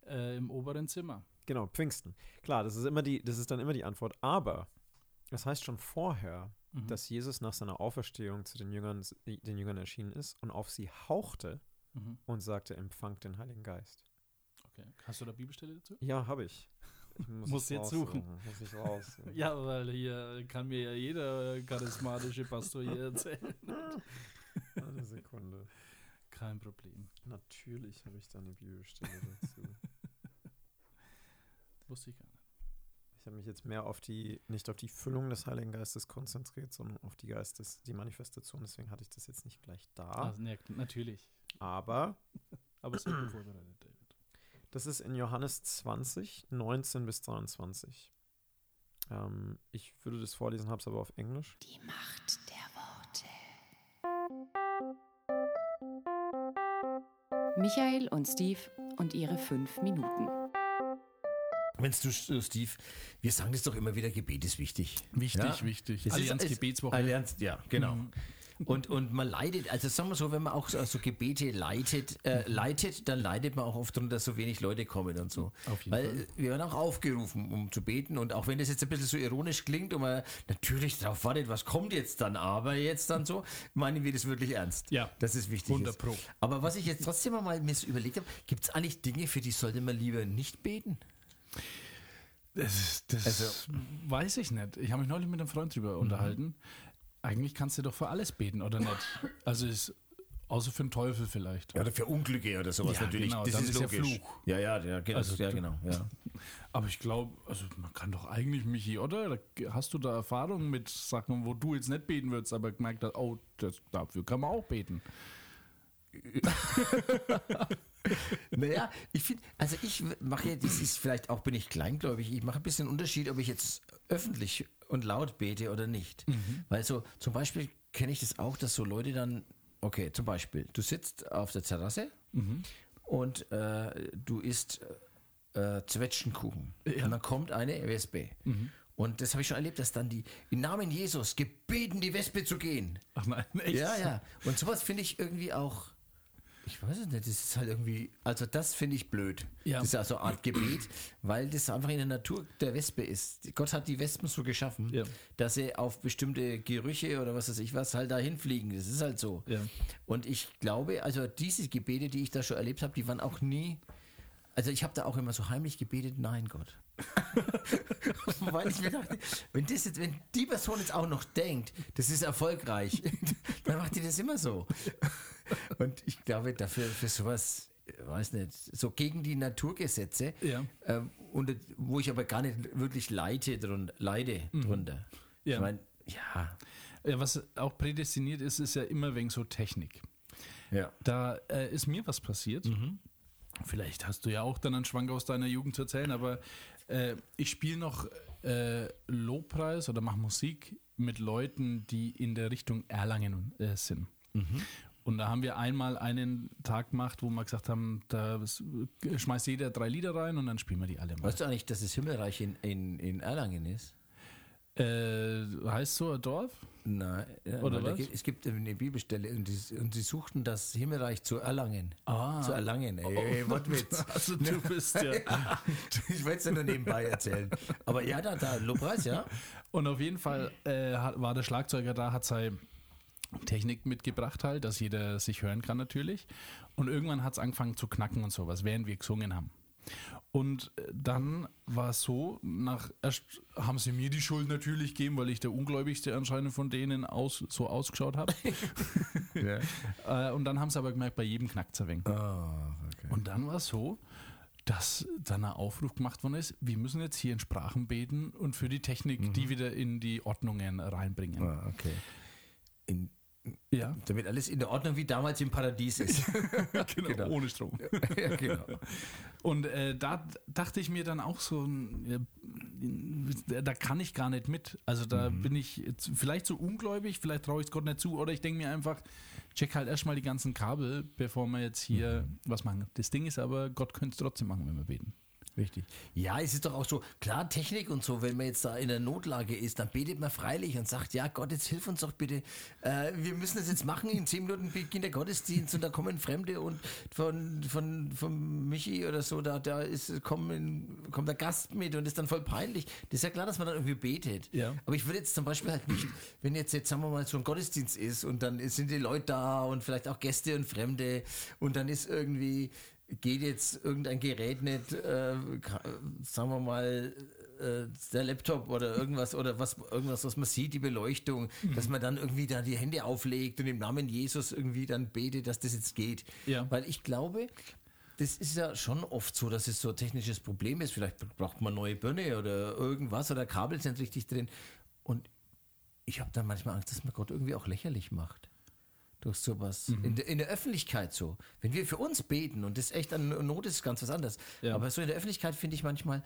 Äh, Im oberen Zimmer. Genau, Pfingsten. Klar, das ist immer die, das ist dann immer die Antwort. Aber das heißt schon vorher, Mhm. dass Jesus nach seiner Auferstehung zu den Jüngern, den Jüngern erschienen ist und auf sie hauchte Mhm. und sagte, empfangt den Heiligen Geist. Okay. Hast du da Bibelstelle dazu? Ja, habe ich. Ich (laughs) muss Muss jetzt suchen. Muss ich raus. (laughs) Ja, weil hier kann mir ja jeder charismatische Pastor hier erzählen. Eine Sekunde. Kein Problem. Natürlich habe ich da eine Bibelstelle dazu. (laughs) Wusste ich gar nicht. Ich habe mich jetzt mehr auf die, nicht auf die Füllung des Heiligen Geistes konzentriert, sondern auf die Geistes, die Manifestation. Deswegen hatte ich das jetzt nicht gleich da. Ah, ne, natürlich. Aber (clears throat) Aber sehr gut vorbereitet, David. Das ist in Johannes 20, 19 bis 23. Ähm, ich würde das vorlesen, habe es aber auf Englisch. Die Macht Michael und Steve und ihre fünf Minuten. Wenn's du, Steve, wir sagen das doch immer wieder, Gebet ist wichtig. Wichtig, Ja? wichtig. Das ist- Allianz ist- Gebetswoche. Allianz, ja, genau. Und, und man leidet, also sagen wir so, wenn man auch so, so Gebete leitet, äh, leitet, dann leidet man auch oft darunter, dass so wenig Leute kommen und so. Auf jeden Weil Fall. wir werden auch aufgerufen, um zu beten. Und auch wenn das jetzt ein bisschen so ironisch klingt und man natürlich darauf wartet, was kommt jetzt dann, aber jetzt dann so, meinen wir das wirklich ernst. Ja. Das ist wichtig. 100 ist. Pro. Aber was ich jetzt trotzdem mal mir so überlegt habe, gibt es eigentlich Dinge, für die sollte man lieber nicht beten? Das, das Also- weiß ich nicht. Ich habe mich neulich mit einem Freund drüber unterhalten. Eigentlich kannst du doch für alles beten, oder nicht? Also ist, außer für den Teufel vielleicht. Ja, oder für Unglücke oder sowas Ja, natürlich. genau, das ist ist ja logisch. Fluch. Ja, ja, ja, genau. Also ja, genau ja. (laughs) Aber ich glaube, also man kann doch eigentlich, Michi, oder? Hast du da Erfahrungen mit Sachen, wo du jetzt nicht beten würdest, aber gemerkt hast, oh, das, dafür kann man auch beten. (laughs) (laughs) Naja, ich finde, also ich mache ja, das ist vielleicht auch, bin ich kleingläubig, ich mache ein bisschen Unterschied, ob ich jetzt öffentlich und laut bete oder nicht. Weil so, zum Beispiel kenne ich das auch, dass so Leute dann, okay, zum Beispiel, du sitzt auf der Terrasse und äh, du isst äh, Zwetschgenkuchen. Und dann kommt eine Wespe. Und das habe ich schon erlebt, dass dann die, im Namen Jesus gebeten, die Wespe zu gehen. Ach nein, echt? Ja, ja. Und sowas finde ich irgendwie auch. Ich weiß es nicht, das ist halt irgendwie, also das finde ich blöd. Ja. Das ist also eine Art Gebet, weil das einfach in der Natur der Wespe ist. Gott hat die Wespen so geschaffen, Ja. dass sie auf bestimmte Gerüche oder was weiß ich was halt dahin fliegen. Das ist halt so. Ja. Und ich glaube, also diese Gebete, die ich da schon erlebt habe, die waren auch nie Also ich habe da auch immer so heimlich gebetet, nein Gott. (laughs) Weil ich mir dachte, wenn, das jetzt, wenn die Person jetzt auch noch denkt, das ist erfolgreich, (laughs) dann macht die das immer so. Und ich glaube, dafür für sowas, weiß nicht, so gegen die Naturgesetze, Ja. ähm, und wo ich aber gar nicht wirklich leite drun, leide drunter. Mhm. Ja. Ich meine, ja, Ja, was auch prädestiniert ist, ist ja immer wegen so Technik. ja. Da äh, ist mir was passiert. Vielleicht hast du ja auch dann einen Schwank aus deiner Jugend zu erzählen, aber äh, ich spiele noch äh, Lobpreis oder mache Musik mit Leuten, die in der Richtung Erlangen äh, sind. Und da haben wir einmal einen Tag gemacht, wo wir gesagt haben, da schmeißt jeder drei Lieder rein und dann spielen wir die alle mal. Weißt du eigentlich, dass das Himmelreich in, in, in Erlangen ist? Äh, heißt so ein Dorf? Nein, ja, Oder da was? es gibt eine Bibelstelle und die, und sie suchten das Himmelreich zu erlangen. Ah. Zu erlangen, ey, Wortwitz. (laughs) Also du bist ja. (laughs) ich wollte es ja nur nebenbei erzählen. Aber ja, da, da, Lobpreis, ja. Und auf jeden Fall äh, war der Schlagzeuger da, hat seine Technik mitgebracht halt, dass jeder sich hören kann natürlich. Und irgendwann hat es angefangen zu knacken und sowas, während wir gesungen haben. Und äh, dann war es so, nach erst haben sie mir die Schuld natürlich gegeben, weil ich der Ungläubigste anscheinend von denen aus, so ausgeschaut habe. (laughs) (laughs) äh, und dann haben sie aber gemerkt, bei jedem knackt es ein wenig. Und dann war es so, dass dann ein Aufruf gemacht worden ist, wir müssen jetzt hier in Sprachen beten und für die Technik die wieder in die Ordnungen reinbringen. Ah, okay. In, Ja, damit alles in der Ordnung wie damals im Paradies ist. (laughs) genau, Genau. ohne Strom. ja, genau. Und äh, da dachte ich mir dann auch so, äh, da kann ich gar nicht mit. Also da bin ich vielleicht so ungläubig, vielleicht traue ich es Gott nicht zu, oder ich denke mir einfach, check halt erstmal die ganzen Kabel, bevor wir jetzt hier was machen. Das Ding ist aber, Gott könnte es trotzdem machen, wenn wir beten. Richtig. Ja, es ist doch auch so, klar, Technik und so, wenn man jetzt da in der Notlage ist, dann betet man freilich und sagt, ja Gott, jetzt hilf uns doch bitte. Äh, wir müssen das jetzt machen, in zehn Minuten beginnt der Gottesdienst und da kommen Fremde und von, von, von Michi oder so, da, da ist, kommen, kommt der Gast mit und ist dann voll peinlich. Das ist ja klar, dass man dann irgendwie betet. Ja. Aber ich würde jetzt zum Beispiel halt nicht, wenn jetzt, jetzt sagen wir mal, so ein Gottesdienst ist und dann sind die Leute da und vielleicht auch Gäste und Fremde und dann ist irgendwie, geht jetzt irgendein Gerät nicht, äh, sagen wir mal, äh, der Laptop oder irgendwas oder was, irgendwas, was man sieht, die Beleuchtung, dass man dann irgendwie da die Hände auflegt und im Namen Jesus irgendwie dann betet, dass das jetzt geht. Ja. Weil ich glaube, das ist ja schon oft so, dass es so ein technisches Problem ist. Vielleicht braucht man neue Birne oder irgendwas oder Kabel sind richtig drin. Und ich habe dann manchmal Angst, dass man Gott irgendwie auch lächerlich macht. Durch sowas. In, der, in der Öffentlichkeit so. Wenn wir für uns beten und das echt an Not ist, ganz was anderes. Ja. Aber so in der Öffentlichkeit finde ich manchmal,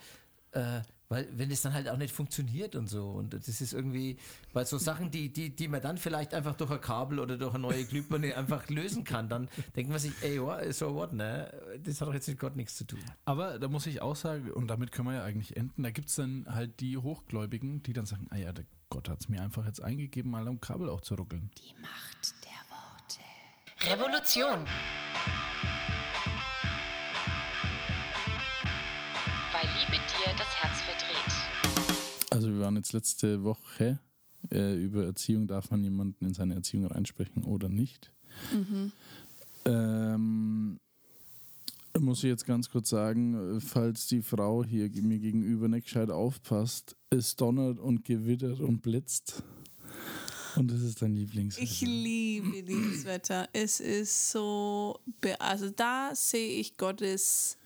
äh, weil wenn es dann halt auch nicht funktioniert und so. Und das ist irgendwie, weil so Sachen, die, die, die man dann vielleicht einfach durch ein Kabel oder durch eine neue Glühbirne (laughs) einfach lösen kann, dann denkt man sich, ey, what, so what, ne? Das hat doch jetzt mit Gott nichts zu tun. Aber da muss ich auch sagen, und damit können wir ja eigentlich enden, da gibt es dann halt die Hochgläubigen, die dann sagen, ah ja, der Gott hat es mir einfach jetzt eingegeben, mal am Kabel auch zu ruckeln. Die Macht der. Revolution. Weil Liebe dir das Herz verdreht. Also wir waren jetzt letzte Woche äh, über Erziehung, darf man jemanden in seine Erziehung reinsprechen oder nicht. Ähm, muss ich jetzt ganz kurz sagen, falls die Frau hier mir gegenüber nicht gescheit aufpasst, es donnert und gewittert und blitzt. Und das ist dein Lieblings. Ich liebe dieses Wetter. Es ist so, also da sehe ich Gottes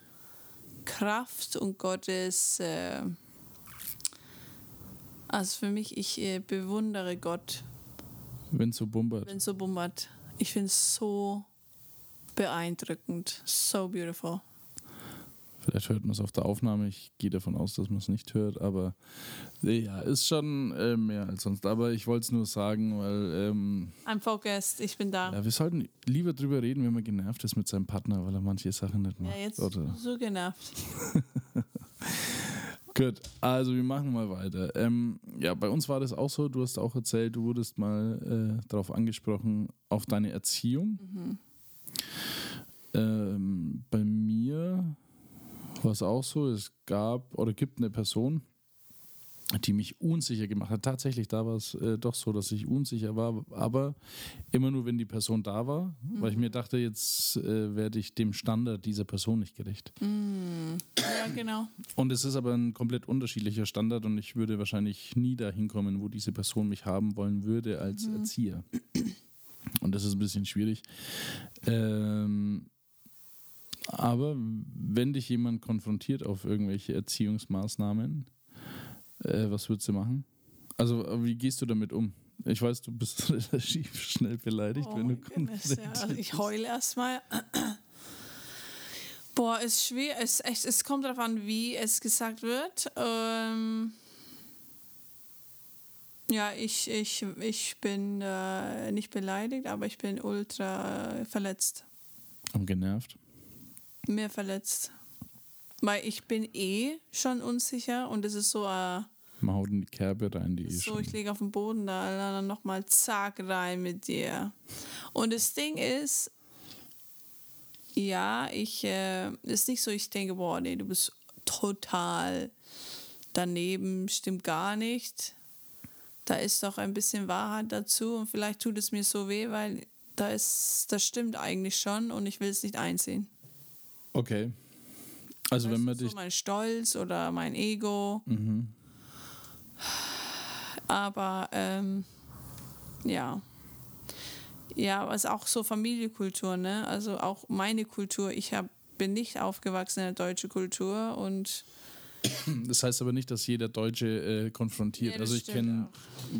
Kraft und Gottes, äh, also für mich, ich äh, bewundere Gott, Wenn so bumbert. wenn es so bummert. Ich finde es so beeindruckend, so beautiful. Vielleicht hört man es auf der Aufnahme. Ich gehe davon aus, dass man es nicht hört. Aber ja, ist schon äh, mehr als sonst. Aber ich wollte es nur sagen, weil ähm, I'm focused, ich bin da. ja, wir sollten lieber drüber reden, wenn man genervt ist mit seinem Partner, weil er manche Sachen nicht macht. Ja, jetzt Oder? so genervt. (laughs) Gut, also wir machen mal weiter. Ähm, ja, bei uns war das auch so. Du hast auch erzählt, du wurdest mal äh, darauf angesprochen, auf deine Erziehung. Ähm, bei mir war es auch so, es gab oder gibt eine Person, die mich unsicher gemacht hat. Tatsächlich, da war es äh, doch so, dass ich unsicher war, aber immer nur, wenn die Person da war, weil ich mir dachte, jetzt äh, werde ich dem Standard dieser Person nicht gerecht. Ja, genau. Und es ist aber ein komplett unterschiedlicher Standard und ich würde wahrscheinlich nie dahin kommen, wo diese Person mich haben wollen würde als Erzieher. Und das ist ein bisschen schwierig. Ähm, aber wenn dich jemand konfrontiert auf irgendwelche Erziehungsmaßnahmen, äh, was würdest du machen? Also, wie gehst du damit um? Ich weiß, du bist (laughs) relativ schnell beleidigt, Oh wenn du ja. konfrontiert Also ich heule erstmal. (clears throat) Boah, ist schwer. Es, echt, es kommt darauf an, wie es gesagt wird. Ähm ja, ich, ich, ich bin äh, nicht beleidigt, aber ich bin ultra verletzt. und genervt. Mehr verletzt. Weil ich bin eh schon unsicher und es ist so, äh, Man haut in die Kerbe rein, die ist so ich liege auf dem Boden da, dann nochmal zack rein mit dir. Und das Ding ist, ja, ich, äh, ist nicht so, ich denke, boah, nee, du bist total daneben, stimmt gar nicht. Da ist doch ein bisschen Wahrheit dazu und vielleicht tut es mir so weh, weil da ist, das stimmt eigentlich schon und ich will es nicht einsehen. Okay. Also, wenn man so dich. mein Stolz oder mein Ego. Mhm. Aber ähm, ja. Ja, aber es ist auch so Familienkultur, ne? Also auch meine Kultur. Ich hab, bin nicht aufgewachsen in der deutschen Kultur und Das heißt aber nicht, dass jeder Deutsche äh, konfrontiert. Das also ich kenne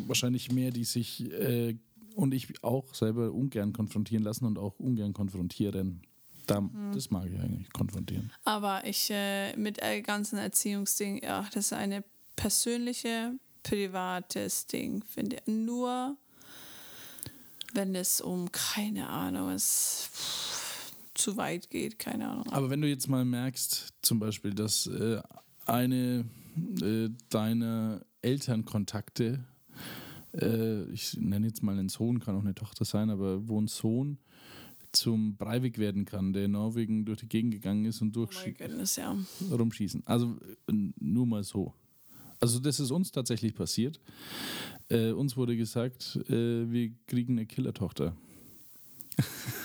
wahrscheinlich mehr, die sich äh, und ich auch selber ungern konfrontieren lassen und auch ungern konfrontieren. Da, Hm. Das mag ich eigentlich, konfrontieren. Aber ich äh, mit ganzen Erziehungsding, ja, das ist eine persönliche, privates Ding, finde ich. Nur wenn es um, keine Ahnung, es pff, zu weit geht, keine Ahnung. Aber wenn du jetzt mal merkst, zum Beispiel, dass äh, eine äh, deiner Elternkontakte, äh, ich nenne jetzt mal einen Sohn, kann auch eine Tochter sein, aber wo ein Sohn zum Breivik werden kann, der in Norwegen durch die Gegend gegangen ist und Oh durch mein Goodness, ja. rumschießen. Also äh, nur mal so. Also das ist uns tatsächlich passiert. Äh, uns wurde gesagt, äh, wir kriegen eine Killertochter.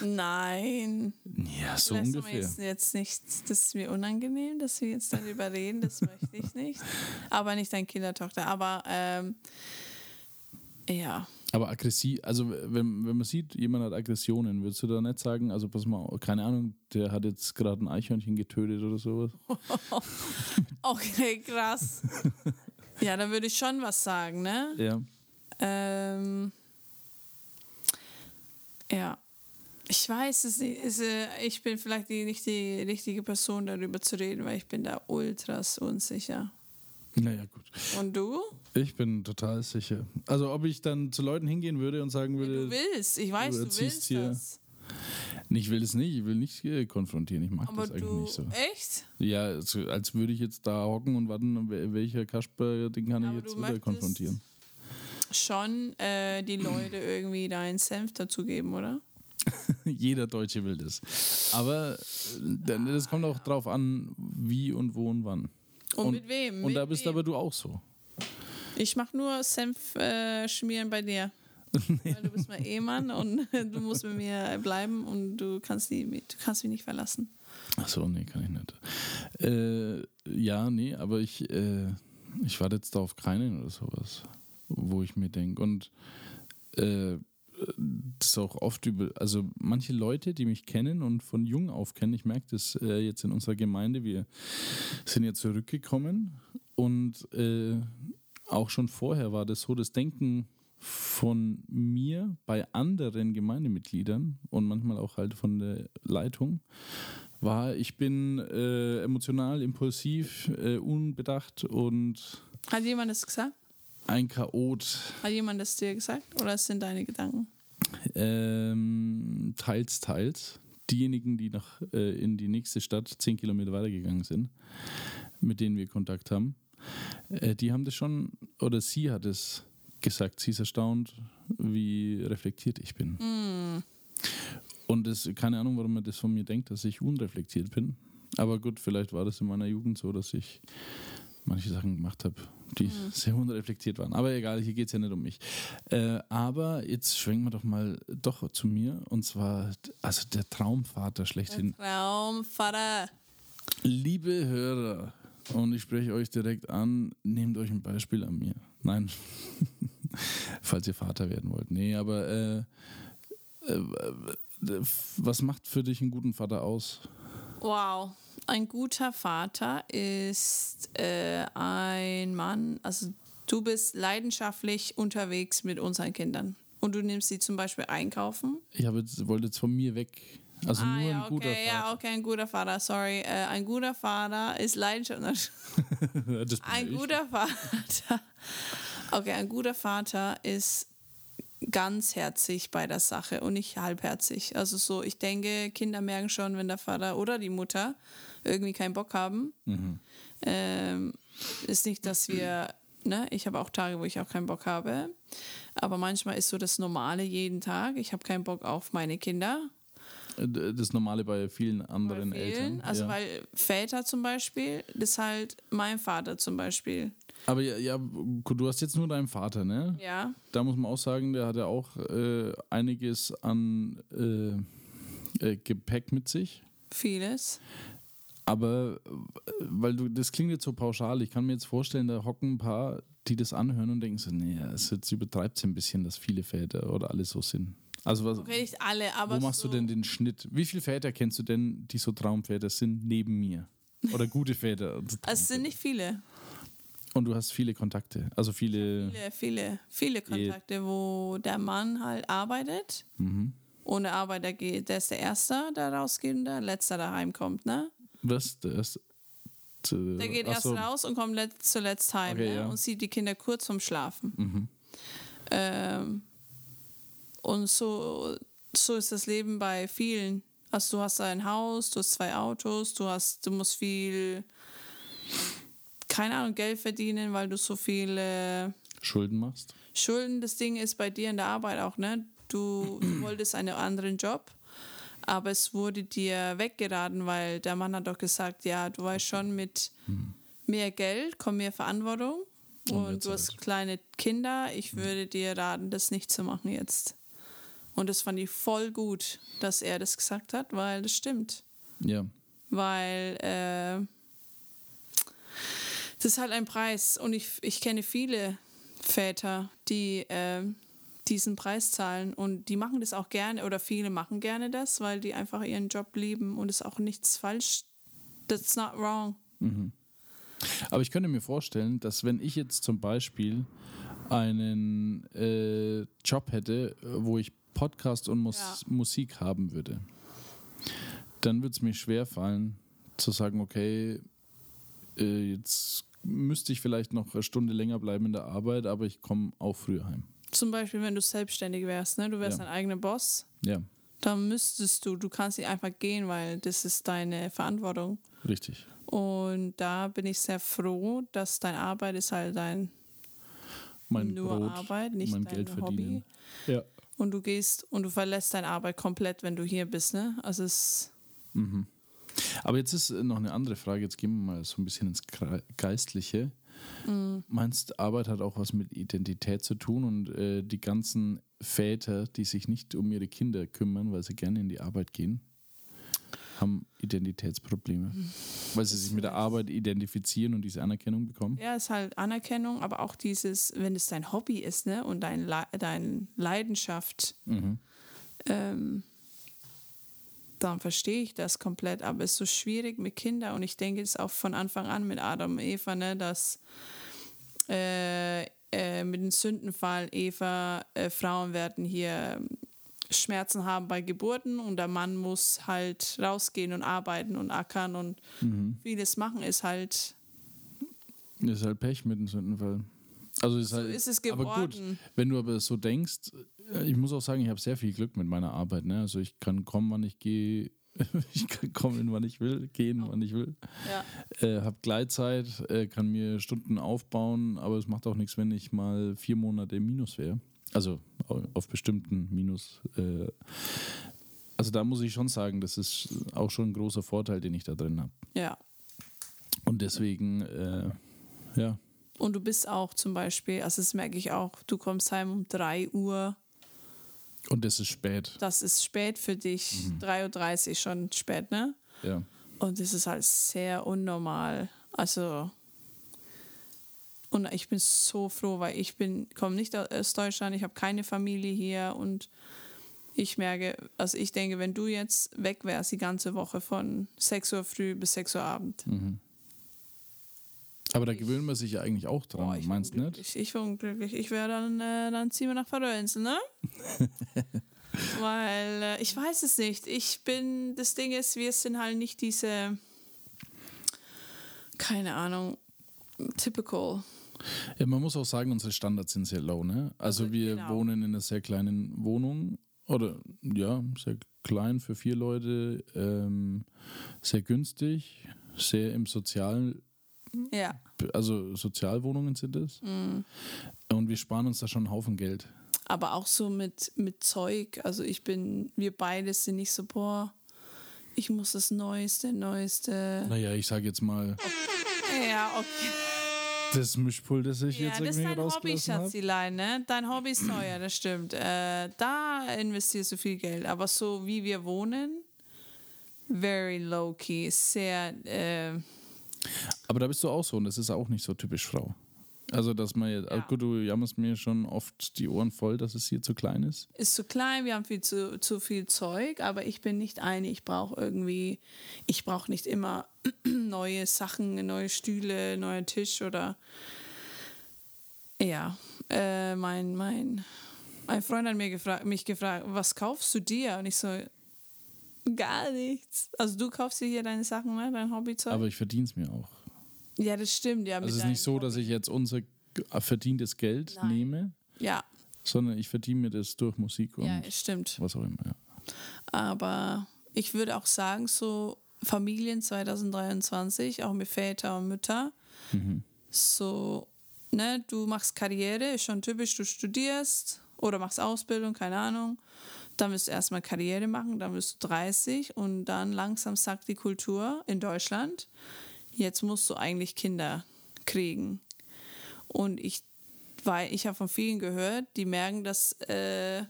Nein. Ja, so Lass mal ungefähr. Jetzt, jetzt nicht, das ist mir unangenehm, dass wir jetzt darüber reden, das möchte ich nicht. Aber nicht deine Kindertochter. Aber ähm, ja, Aber aggressiv, also wenn, wenn man sieht, jemand hat Aggressionen, würdest du da nicht sagen, also pass mal, keine Ahnung, der hat jetzt gerade ein Eichhörnchen getötet oder sowas? (laughs) okay, krass. ja, da würde ich schon was sagen, ne? Ja. Ähm, ja. Ich weiß es nicht. Es, äh, ich bin vielleicht die, nicht die richtige Person, darüber zu reden, weil ich bin da ultras unsicher. Naja, gut. Und du? Ich bin total sicher. Also ob ich dann zu Leuten hingehen würde und sagen Du würde, willst. Ich weiß, du du, willst hier- das. Ich will es nicht, ich will nicht äh, konfrontieren, ich mag Aber das eigentlich du, nicht so. echt? Ja, also, als würde ich jetzt da hocken und warten, wel- welcher Kasper, den kann ich Aber jetzt du wieder konfrontieren. Schon äh, die Leute irgendwie deinen Senf dazugeben, oder? (laughs) Jeder Deutsche will das. Aber äh, das kommt auch drauf an, wie und wo und wann. Und, mit wem? Und da bist wem? aber du auch so. Ich mach nur Senf äh, schmieren bei dir. (laughs) Weil du bist mein Ehemann und (laughs) du musst mit mir bleiben und du kannst, die, du kannst mich nicht verlassen. Achso, nee, kann ich nicht. Äh, ja, nee, aber ich, äh, ich warte jetzt da auf keinen oder sowas, wo ich mir denke. Und äh, das ist auch oft über, also manche Leute, die mich kennen und von jung auf kennen, ich merke das äh, jetzt in unserer Gemeinde, wir sind ja zurückgekommen und äh, auch schon vorher war das so, das Denken von mir bei anderen Gemeindemitgliedern und manchmal auch halt von der Leitung war, ich bin äh, emotional, impulsiv, äh, unbedacht und Hat jemand das gesagt? Ein Chaot. Hat jemand das dir gesagt? Oder es sind deine Gedanken? Ähm, teils, teils. Diejenigen, die nach, äh, in die nächste Stadt zehn Kilometer weitergegangen sind, mit denen wir Kontakt haben, äh, die haben das schon, oder sie hat es gesagt, sie ist erstaunt, wie reflektiert ich bin. Und das, keine Ahnung, warum man das von mir denkt, dass ich unreflektiert bin. Aber gut, vielleicht war das in meiner Jugend so, dass ich manche Sachen gemacht habe, die sehr unreflektiert waren. Aber egal, hier geht es ja nicht um mich. Äh, aber jetzt schwenken wir doch mal doch zu mir. Und zwar, also der Traumvater schlechthin. Traumvater. Liebe Hörer, und ich spreche euch direkt an, nehmt euch ein Beispiel an mir. Nein, (laughs) falls ihr Vater werden wollt. Nee, aber äh, äh, was macht für dich einen guten Vater aus? Wow. Ein guter Vater ist äh, ein Mann, also du bist leidenschaftlich unterwegs mit unseren Kindern. Und du nimmst sie zum Beispiel einkaufen. Ich habe jetzt, wollte jetzt von mir weg. Also ah, nur ja, ein okay, guter Vater. ja, okay, ein guter Vater, sorry. Äh, ein guter Vater ist leidenschaftlich. (laughs) Ein ich. guter Vater. Okay, ein guter Vater ist ganzherzig bei der Sache und nicht halbherzig. Also so, ich denke, Kinder merken schon, wenn der Vater oder die Mutter irgendwie keinen Bock haben. Ähm, ist nicht, dass wir, ne, ich habe auch Tage, wo ich auch keinen Bock habe. Aber manchmal ist so das Normale jeden Tag. Ich habe keinen Bock auf meine Kinder. Das Normale bei vielen anderen Bei Eltern. vielen. Also ja. weil Väter zum Beispiel, das ist halt mein Vater zum Beispiel. Aber ja, ja, gut, du hast jetzt nur deinen Vater, ne? Ja. Da muss man auch sagen, der hat ja auch äh, einiges an äh, äh, Gepäck mit sich. Vieles. Aber äh, weil du, das klingt jetzt so pauschal, ich kann mir jetzt vorstellen, da hocken ein paar, die das anhören und denken so, nee, es jetzt übertreibt ein bisschen, dass viele Väter oder alle so sind. Also was, Okay, nicht alle, aber wo machst so, du denn den Schnitt? Wie viele Väter kennst du denn, die so Traumväter sind neben mir? Oder gute Väter? (laughs) Es sind nicht viele. Und du hast viele Kontakte, also viele. Viele, viele, viele Kontakte, wo der Mann halt arbeitet. Ohne Arbeiter geht. Der ist der Erste, der rausgeht und der Letzte, der heimkommt, ne? Was? Das, zu, Der geht erst so, raus und kommt let zuletzt heim Okay, ne? ja. Mhm. und sieht die Kinder kurz vorm Schlafen. Ähm, und so, so ist das Leben bei vielen. Also du hast ein Haus, du hast zwei Autos, du hast, du musst viel, keine Ahnung, Geld verdienen, weil du so viele Schulden machst. Schulden. Das Ding ist bei dir in der Arbeit auch, ne? Du, du wolltest einen anderen Job, aber es wurde dir weggeraten, weil der Mann hat doch gesagt, ja, du weißt schon, mit mehr Geld kommt mehr Verantwortung Und und du hast kleine Kinder. Ich würde dir raten, das nicht zu machen jetzt. Und das fand ich voll gut, dass er das gesagt hat, weil das stimmt. Ja. Weil äh, das ist halt ein Preis. Und ich, ich kenne viele Väter, die äh, diesen Preis zahlen. Und die machen das auch gerne, oder viele machen gerne das, weil die einfach ihren Job lieben und es ist auch nichts falsch. That's not wrong. Aber ich könnte mir vorstellen, dass wenn ich jetzt zum Beispiel einen äh, Job hätte, wo ich Podcast und Mus Ja. Musik haben würde, dann würde es mir schwer fallen zu sagen, okay, äh, jetzt müsste ich vielleicht noch eine Stunde länger bleiben in der Arbeit, aber ich komme auch früher heim. Zum Beispiel, wenn du selbstständig wärst, ne? du wärst Ja. dein eigener Boss, Ja, dann müsstest du, du kannst nicht einfach gehen, weil das ist deine Verantwortung. richtig. Und da bin ich sehr froh, dass deine Arbeit ist halt dein Mein nur Brot, Arbeit, nicht mein dein Geld verdienen. Hobby. Ja. Und du gehst und du verlässt deine Arbeit komplett, wenn du hier bist, ne? Also es Aber jetzt ist noch eine andere Frage. Jetzt gehen wir mal so ein bisschen ins Kre- Geistliche. Meinst Arbeit hat auch was mit Identität zu tun und äh, die ganzen Väter, die sich nicht um ihre Kinder kümmern, weil sie gerne in die Arbeit gehen, haben Identitätsprobleme, weil sie sich mit der Arbeit identifizieren und diese Anerkennung bekommen? ja, ist halt Anerkennung, aber auch dieses, wenn es dein Hobby ist, ne? Und dein, dein Leidenschaft, ähm, dann verstehe ich das komplett. Aber es ist so schwierig mit Kindern und ich denke es auch von Anfang an mit Adam und Eva, ne? Dass äh, äh, mit dem Sündenfall Eva, äh, Frauen werden hier Schmerzen haben bei Geburten und der Mann muss halt rausgehen und arbeiten und ackern und vieles machen, ist halt ist halt Pech mit dem Sündenfall. Also ist So halt, ist es Aber gut, geworden. wenn du aber so denkst, äh, ich muss auch sagen, ich habe sehr viel Glück mit meiner Arbeit. Ne? Also ich kann kommen, wann ich gehe. (laughs) Ich kann kommen, wann ich will, gehen, wann ich will. Ja. Äh, hab Gleitzeit, äh, kann mir Stunden aufbauen, aber es macht auch nichts, wenn ich mal vier Monate im Minus wäre. Also au- auf bestimmten Minus. Äh, also da muss ich schon sagen, das ist auch schon ein großer Vorteil, den ich da drin habe. Ja. Und deswegen, äh, Ja. Und du bist auch zum Beispiel, also das merke ich auch, du kommst heim um 3 Uhr, Und es ist spät. das ist spät für dich, 3.30 Uhr schon spät, ne? Ja. Und das ist halt sehr unnormal. Also, und ich bin so froh, weil ich bin, komme nicht aus Deutschland, ich habe keine Familie hier und ich merke, also ich denke, wenn du jetzt weg wärst die ganze Woche von 6 Uhr früh bis 6 Uhr Abend, Aber da gewöhnt man sich ja eigentlich auch dran, boah, meinst du nicht? Ich wäre unglücklich. Ich wäre dann, äh, dann ziehen wir nach Färöerinseln, ne? (laughs) Weil äh, ich weiß es nicht. Ich bin, das Ding ist, wir sind halt nicht diese, keine Ahnung, typical. Ja, man muss auch sagen, unsere Standards sind sehr low, ne? Also, wir genau. wohnen in einer sehr kleinen Wohnung oder ja, sehr klein für vier Leute, ähm, sehr günstig, sehr im Sozial, Ja. also Sozialwohnungen sind es. Mhm. Und wir sparen uns da schon einen Haufen Geld. Aber auch so mit, mit Zeug. Also ich bin, wir beide sind nicht so, boah, ich muss das Neueste, Neueste. Naja, ich sage jetzt mal, Ja, okay. das Mischpult, das ich Ja, jetzt das ist irgendwie dein Hobby, rausgelassen habe. Schatzilein, ne? Dein Hobby ist teuer, das stimmt. Äh, da investierst du viel Geld. Aber so wie wir wohnen, very low key, sehr, äh, Aber da bist du auch so und das ist auch nicht so typisch Frau. Also, dass man jetzt, also gut, du jammerst mir schon oft die Ohren voll, dass es hier zu klein ist. ist zu klein, wir haben viel zu, zu viel Zeug, aber ich bin nicht eine, ich brauche irgendwie, ich brauche nicht immer (clears throat) neue Sachen, neue Stühle, neuer Tisch oder ja, äh, mein, mein, mein Freund hat mir gefragt, mich gefragt, was kaufst du dir? Und ich so, gar nichts. Also du kaufst dir hier deine Sachen, ne? dein Hobbyzeug? Aber ich verdiene es mir auch. ja, das stimmt, ja. Also es ist nicht so, dass ich jetzt unser g- verdientes Geld Nein. nehme, Ja, sondern ich verdiene mir das durch Musik und ja, stimmt. was auch immer. Ja. Aber ich würde auch sagen, so Familien 2023, auch mit Väter und Mütter, so, ne, du machst Karriere, ist schon typisch, du studierst oder machst Ausbildung, keine Ahnung. Dann wirst du erstmal Karriere machen, dann wirst du 30 und dann langsam sagt die Kultur in Deutschland, jetzt musst du eigentlich Kinder kriegen. Und ich, weil ich habe von vielen gehört, die merken, dass äh,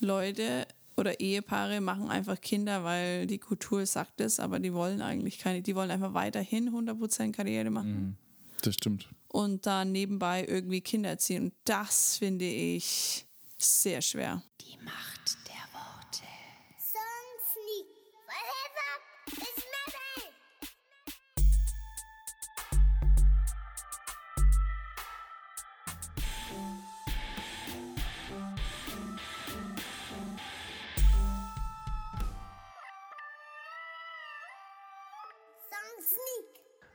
Leute oder Ehepaare machen einfach Kinder, weil die Kultur sagt es, aber die wollen eigentlich keine, die wollen einfach weiterhin 100% Karriere machen Das stimmt. und dann nebenbei irgendwie Kinder erziehen. Und das finde ich sehr schwer. Die Macht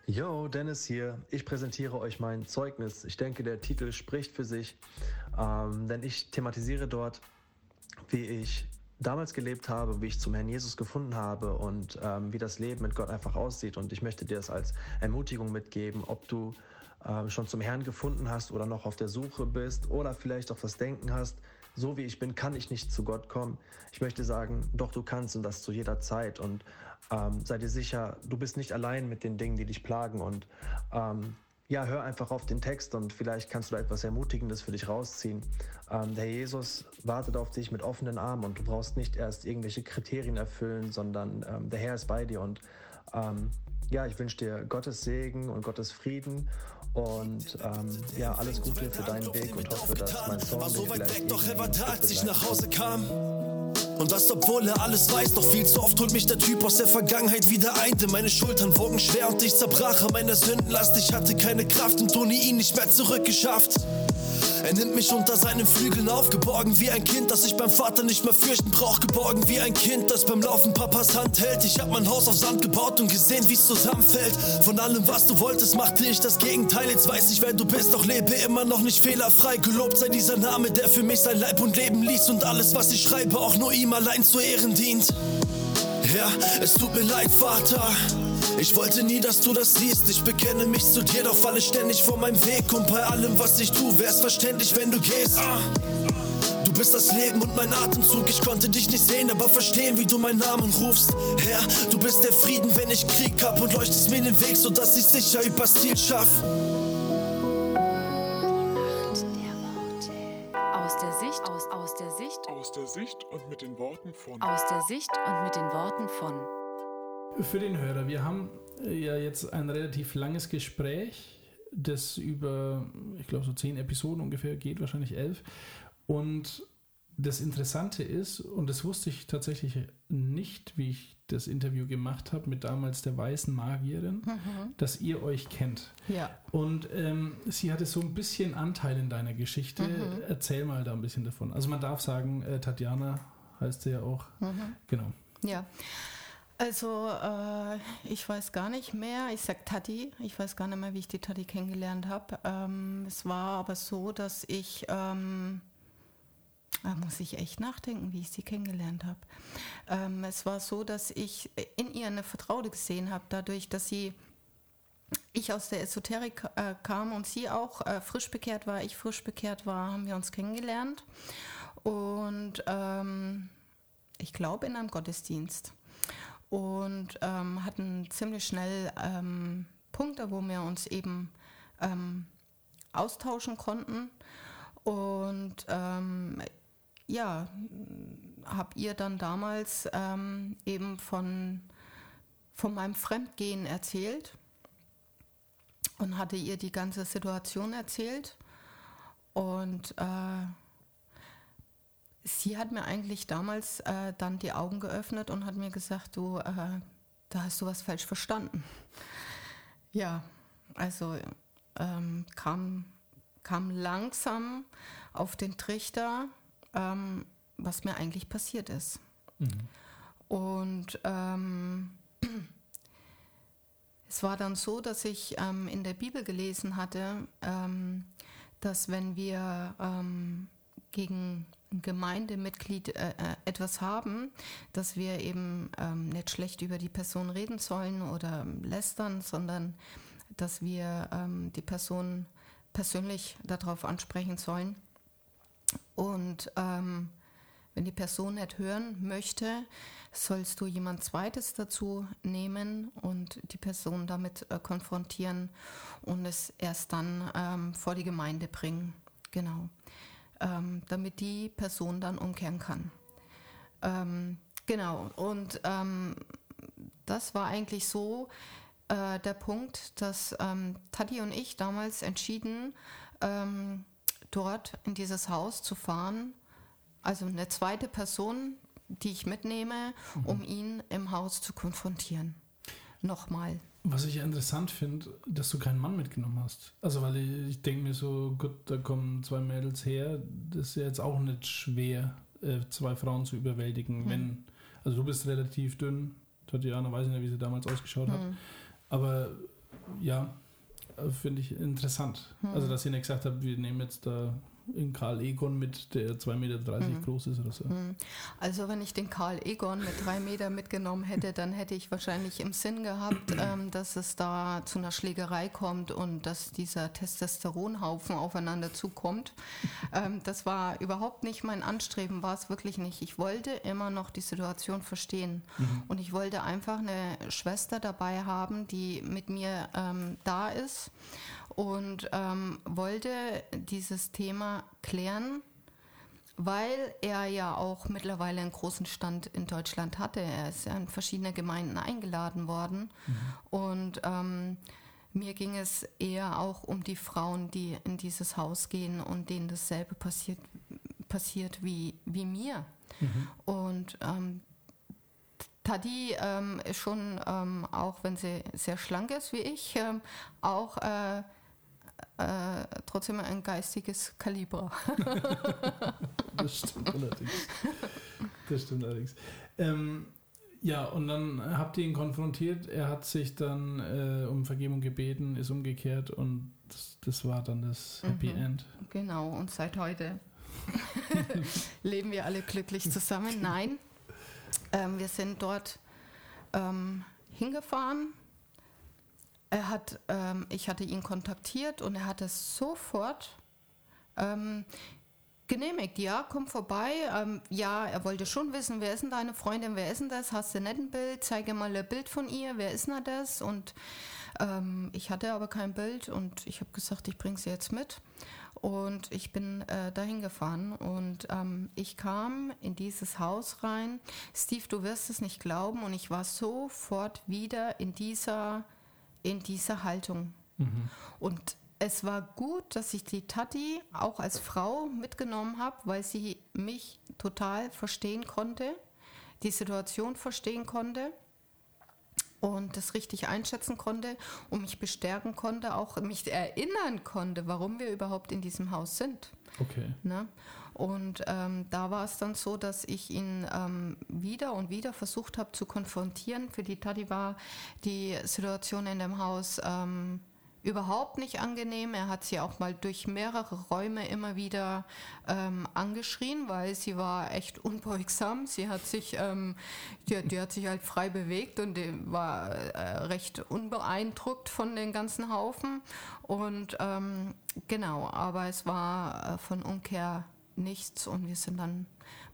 Yo, Dennis hier. Ich präsentiere euch mein Zeugnis. Ich denke, der Titel spricht für sich, ähm, denn ich thematisiere dort, wie ich damals gelebt habe, wie ich zum Herrn Jesus gefunden habe und ähm, wie das Leben mit Gott einfach aussieht. Und ich möchte dir das als Ermutigung mitgeben, ob du ähm, schon zum Herrn gefunden hast oder noch auf der Suche bist oder vielleicht auch das Denken hast, so wie ich bin, kann ich nicht zu Gott kommen. Ich möchte sagen, doch du kannst und das zu jeder Zeit. Und ähm, sei dir sicher, du bist nicht allein mit den Dingen, die dich plagen. Und ähm, ja, hör einfach auf den Text und vielleicht kannst du da etwas Ermutigendes für dich rausziehen. Ähm, der Jesus wartet auf dich mit offenen Armen und du brauchst nicht erst irgendwelche Kriterien erfüllen, sondern ähm, der Herr ist bei dir. Und ähm, ja, ich wünsche dir Gottes Segen und Gottes Frieden und ähm, ja, alles Gute für deinen Weg und hoffe, dass mein Song War so weit weg, doch er war da, als ich nach Hause kam. Und das, obwohl er alles weiß, doch viel zu oft holt mich der Typ aus der Vergangenheit wieder ein. Denn meine Schultern wogen schwer und ich zerbrach an meiner Sündenlast. Ich hatte keine Kraft und ohne ihn nicht mehr zurückgeschafft. Er nimmt mich unter seinen Flügeln aufgeborgen wie ein Kind, das sich beim Vater nicht mehr fürchten braucht. Geborgen wie ein Kind, das beim Laufen Papas Hand hält. Ich hab mein Haus auf Sand gebaut und gesehen, wie's zusammenfällt. Von allem, was du wolltest, machte ich das Gegenteil. Jetzt weiß ich, wer du bist, doch lebe immer noch nicht fehlerfrei. Gelobt sei dieser Name, der für mich sein Leib und Leben ließ und alles, was ich schreibe, auch nur ihm allein zu Ehren dient. Ja, es tut mir leid, Vater. Ich wollte nie, dass du das siehst. Ich bekenne mich zu dir, doch falle ständig vor meinem Weg. Und bei allem, was ich tu, wär's verständlich, wenn du gehst. Ah. Du bist das Leben und mein Atemzug. Ich konnte dich nicht sehen, aber verstehen, wie du meinen Namen rufst. Herr, du bist der Frieden, wenn ich Krieg hab und leuchtest mir den Weg, sodass ich sicher übers Ziel schaff. Aus der Sicht, aus, aus der Sicht, aus der Sicht und mit den Worten von. Aus der Sicht und mit den Worten von. Für den Hörer, wir haben äh, ja jetzt ein relativ langes Gespräch, das über, ich glaube, so zehn Episoden ungefähr geht, wahrscheinlich elf. Und das Interessante ist, und das wusste ich tatsächlich nicht, wie ich das Interview gemacht habe mit damals der weißen Magierin, Mhm. dass ihr euch kennt. Ja. Und ähm, sie hatte so ein bisschen Anteil in deiner Geschichte. Mhm. Erzähl mal da ein bisschen davon. Also man darf sagen, äh, Tatjana heißt sie ja auch. Mhm. Genau. Ja. Also, äh, ich weiß gar nicht mehr. Ich sag Tati. Ich weiß gar nicht mehr, wie ich die Tati kennengelernt habe. Ähm, es war aber so, dass ich, ähm, da muss ich echt nachdenken, wie ich sie kennengelernt habe. Ähm, es war so, dass ich in ihr eine Vertraute gesehen habe, dadurch, dass sie ich aus der Esoterik äh, kam und sie auch äh, frisch bekehrt war, ich frisch bekehrt war, haben wir uns kennengelernt. Und ähm, ich glaube in einem Gottesdienst. Und ähm, hatten ziemlich schnell ähm, Punkte, wo wir uns eben ähm, austauschen konnten. Und ähm, ja, habe ihr dann damals ähm, eben von, von meinem Fremdgehen erzählt und hatte ihr die ganze Situation erzählt. Und äh, sie hat mir eigentlich damals äh, dann die Augen geöffnet und hat mir gesagt, du, äh, da hast du was falsch verstanden. Ja, also ähm, kam, kam langsam auf den Trichter, ähm, was mir eigentlich passiert ist. Und ähm, (clears throat) es war dann so, dass ich ähm, in der Bibel gelesen hatte, ähm, dass wenn wir ähm, gegen ein Gemeindemitglied äh, äh, etwas haben, dass wir eben ähm, nicht schlecht über die Person reden sollen oder lästern, sondern dass wir ähm, die Person persönlich darauf ansprechen sollen. Und ähm, wenn die Person nicht hören möchte, sollst du jemand Zweites dazu nehmen und die Person damit äh, konfrontieren und es erst dann ähm, vor die Gemeinde bringen. Genau. Ähm, damit die Person dann umkehren kann. Ähm, genau. Und ähm, das war eigentlich so äh, der Punkt, dass ähm, Tati und ich damals entschieden, ähm, dort in dieses Haus zu fahren. Also eine zweite Person, die ich mitnehme, um ihn im Haus zu konfrontieren. Nochmal. Was ich ja interessant finde, dass du keinen Mann mitgenommen hast. Also, weil ich, ich denke mir so, gut, da kommen zwei Mädels her, das ist ja jetzt auch nicht schwer, äh, zwei Frauen zu überwältigen. Hm. Wenn, also du bist relativ dünn, Tatjana weiß nicht, wie sie damals ausgeschaut hat. Hm. Aber ja, finde ich interessant. Hm. Also, dass ihr nicht gesagt habt, wir nehmen jetzt da in Karl Egon mit, der 2,30 Meter Hm. groß ist oder so. Hm. Also wenn ich den Karl Egon mit drei Meter mitgenommen hätte, dann hätte ich wahrscheinlich im Sinn gehabt, (clears throat) ähm, dass es da zu einer Schlägerei kommt und dass dieser Testosteronhaufen aufeinander zukommt. Ähm, das war überhaupt nicht mein Anstreben, war es wirklich nicht. Ich wollte immer noch die Situation verstehen Mhm. und ich wollte einfach eine Schwester dabei haben, die mit mir ähm, da ist und ähm, wollte dieses Thema klären, weil er ja auch mittlerweile einen großen Stand in Deutschland hatte. Er ist ja in verschiedene Gemeinden eingeladen worden. Und ähm, mir ging es eher auch um die Frauen, die in dieses Haus gehen und denen dasselbe passiert, passiert wie, wie mir. Und ähm, Tadi ähm, ist schon, ähm, auch wenn sie sehr schlank ist wie ich, ähm, auch äh, äh, trotzdem ein geistiges Kaliber. (laughs) Das stimmt allerdings. Das stimmt allerdings. Ähm, ja, und dann habt ihr ihn konfrontiert. Er hat sich dann äh, um Vergebung gebeten, ist umgekehrt und das, das war dann das Happy Mhm. End. Genau, und seit heute (laughs) leben wir alle glücklich zusammen. Nein, ähm, wir sind dort ähm, hingefahren. Er hat, ähm, ich hatte ihn kontaktiert und er hat es sofort ähm, genehmigt. Ja, komm vorbei. Ähm, ja, er wollte schon wissen, wer ist denn deine Freundin, wer ist denn das? Hast du nicht ein Bild? Zeige mal ein Bild von ihr, wer ist denn das? Und Ähm, ich hatte aber kein Bild und ich habe gesagt, ich bringe sie jetzt mit. Und ich bin äh, dahin gefahren und ähm, ich kam in dieses Haus rein. Steve, du wirst es nicht glauben und ich war sofort wieder in dieser, in dieser Haltung. Und es war gut, dass ich die Tati auch als Frau mitgenommen habe, weil sie mich total verstehen konnte, die Situation verstehen konnte und das richtig einschätzen konnte und mich bestärken konnte, auch mich erinnern konnte, warum wir überhaupt in diesem Haus sind. Okay. Ne? Und ähm, da war es dann so, dass ich ihn ähm, wieder und wieder versucht habe zu konfrontieren. Für die Tati war die Situation in dem Haus ähm, überhaupt nicht angenehm. Er hat sie auch mal durch mehrere Räume immer wieder ähm, angeschrien, weil sie war echt unbeugsam. Sie hat sich, ähm, die, die hat sich halt frei bewegt und war äh, recht unbeeindruckt von den ganzen Haufen. Und ähm, genau, aber es war äh, von Umkehr nichts und wir sind dann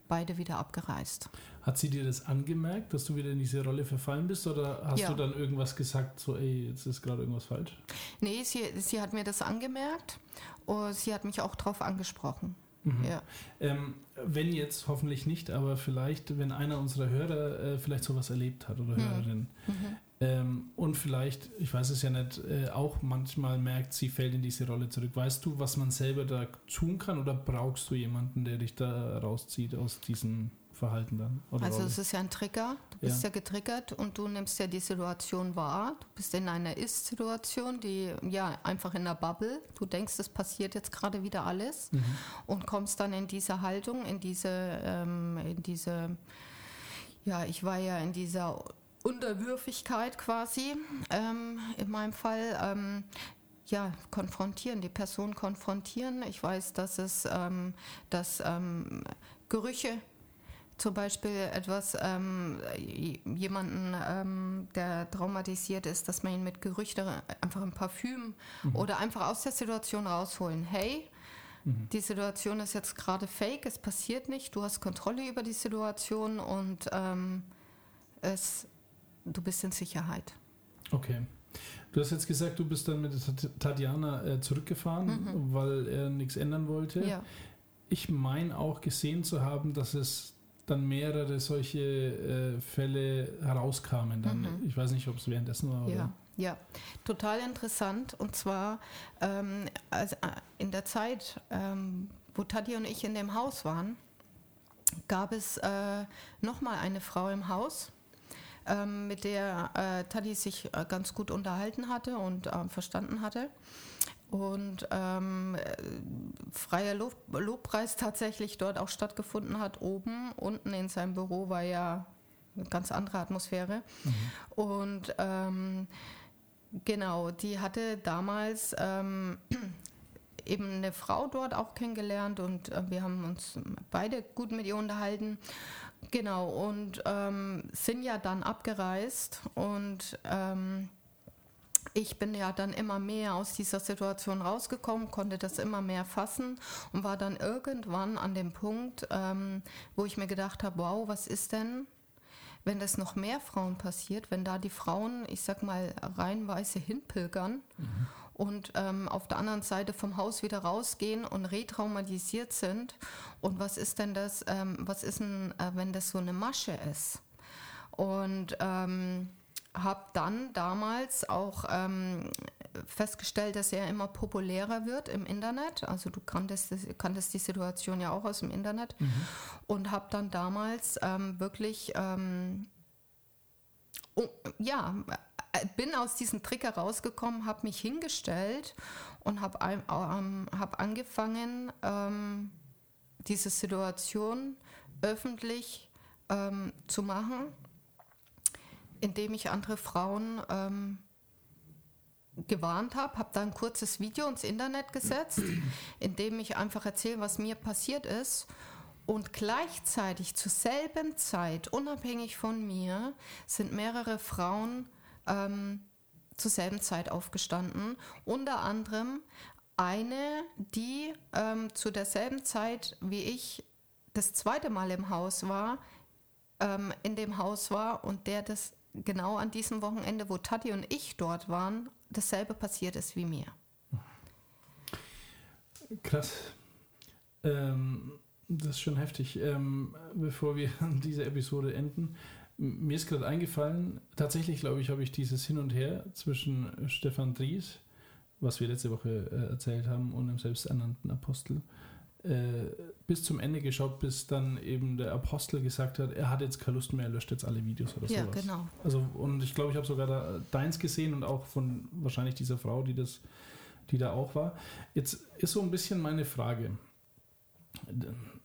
beide wieder abgereist. Hat sie dir das angemerkt, dass du wieder in diese Rolle verfallen bist oder hast Ja. du dann irgendwas gesagt, so ey, jetzt ist gerade irgendwas falsch? Nee, sie, sie hat mir das angemerkt und sie hat mich auch darauf angesprochen. Mhm. Ja. Ähm, wenn jetzt hoffentlich nicht, aber vielleicht, wenn einer unserer Hörer äh, vielleicht sowas erlebt hat oder Mhm. Hörerin Mhm. Ähm, und vielleicht, ich weiß es ja nicht, äh, auch manchmal merkt, sie fällt in diese Rolle zurück. Weißt du, was man selber da tun kann oder brauchst du jemanden, der dich da rauszieht aus diesem Verhalten dann? Also es ist ja ein Trigger. Du bist Ja. ja. getriggert und du nimmst ja die Situation wahr. Du bist in einer Ist-Situation, die ja einfach in der Bubble. Du denkst, es passiert jetzt gerade wieder alles Mhm. und kommst dann in diese Haltung, in diese, ähm, in diese, ja, ich war ja in dieser Unterwürfigkeit quasi ähm, in meinem Fall. Ähm, ja, konfrontieren, die Person konfrontieren. Ich weiß, dass es, ähm, dass ähm, Gerüche zum Beispiel etwas, ähm, jemanden, ähm, der traumatisiert ist, dass man ihn mit Gerüchten, einfach ein Parfüm Mhm. oder einfach aus der Situation rausholen. Hey, Mhm. die Situation ist jetzt gerade fake, es passiert nicht, du hast Kontrolle über die Situation und ähm, es, du bist in Sicherheit. Okay. Du hast jetzt gesagt, du bist dann mit Tatjana äh, zurückgefahren, Mhm. weil er nichts ändern wollte. Ja. Ich meine auch gesehen zu haben, dass es dann mehrere solche äh, Fälle herauskamen. Dann. Mhm. Ich weiß nicht, ob es währenddessen war. Oder? Ja, ja, total interessant. Und zwar ähm, also, in der Zeit, ähm, wo Tati und ich in dem Haus waren, gab es äh, nochmal eine Frau im Haus, ähm, mit der äh, Tati sich äh, ganz gut unterhalten hatte und ähm, verstanden hatte. Und ähm, äh, freier Lob Lobpreis tatsächlich dort auch stattgefunden hat. Oben, unten in seinem Büro war ja eine ganz andere Atmosphäre. Und ähm, genau, die hatte damals ähm, (clears throat) eben eine Frau dort auch kennengelernt und äh, wir haben uns beide gut mit ihr unterhalten. Genau, und ähm, sind ja dann abgereist und ähm, ich bin ja dann immer mehr aus dieser Situation rausgekommen, konnte das immer mehr fassen und war dann irgendwann an dem Punkt, ähm, wo ich mir gedacht habe, wow, was ist denn, wenn das noch mehr Frauen passiert, wenn da die Frauen, ich sag mal, reihenweise hinpilgern und ähm, auf der anderen Seite vom Haus wieder rausgehen und retraumatisiert sind. Und was ist denn das, ähm, was ist denn, äh, wenn das so eine Masche ist? Und ähm, habe dann damals auch ähm, festgestellt, dass er immer populärer wird im Internet. Also du kanntest, kanntest die Situation ja auch aus dem Internet. Und habe dann damals ähm, wirklich, ähm, oh, ja, bin aus diesem Trick herausgekommen, habe mich hingestellt und habe ähm, hab angefangen, ähm, diese Situation öffentlich ähm, zu machen indem ich andere Frauen ähm, gewarnt habe, habe da ein kurzes Video ins Internet gesetzt, in dem ich einfach erzähle, was mir passiert ist. Und gleichzeitig zur selben Zeit, unabhängig von mir, sind mehrere Frauen ähm, zur selben Zeit aufgestanden. Unter anderem eine, die ähm, zu derselben Zeit wie ich das zweite Mal im Haus war, ähm, in dem Haus war und der das genau an diesem Wochenende, wo Tati und ich dort waren, dasselbe passiert ist wie mir. Krass. Ähm, das ist schon heftig. Ähm, bevor wir (laughs) diese Episode enden, mir ist gerade eingefallen, tatsächlich glaube ich, habe ich dieses Hin und Her zwischen Stefan Dries, was wir letzte Woche äh, erzählt haben, und dem selbsternannten Apostel, äh, bis zum Ende geschaut, bis dann eben der Apostel gesagt hat, er hat jetzt keine Lust mehr, er löscht jetzt alle Videos oder Ja, sowas. genau. Also, und ich glaube, ich habe sogar da deins gesehen und auch von wahrscheinlich dieser Frau, die das, die da auch war. Jetzt ist so ein bisschen meine Frage.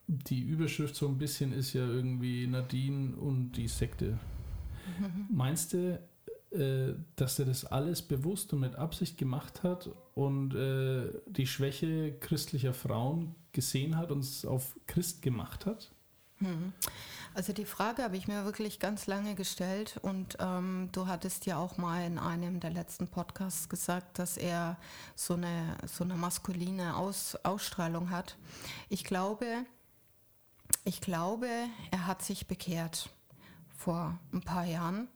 Die Überschrift so ein bisschen ist ja irgendwie Nadine und die Sekte. Meinst du, äh, dass er das alles bewusst und mit Absicht gemacht hat und äh, die Schwäche christlicher Frauen gesehen hat und es auf Christ gemacht hat? Hm. Also die Frage habe ich mir wirklich ganz lange gestellt und ähm, du hattest ja auch mal in einem der letzten Podcasts gesagt, dass er so eine, so eine maskuline Aus, Ausstrahlung hat. Ich glaube, ich glaube, er hat sich bekehrt vor ein paar Jahren.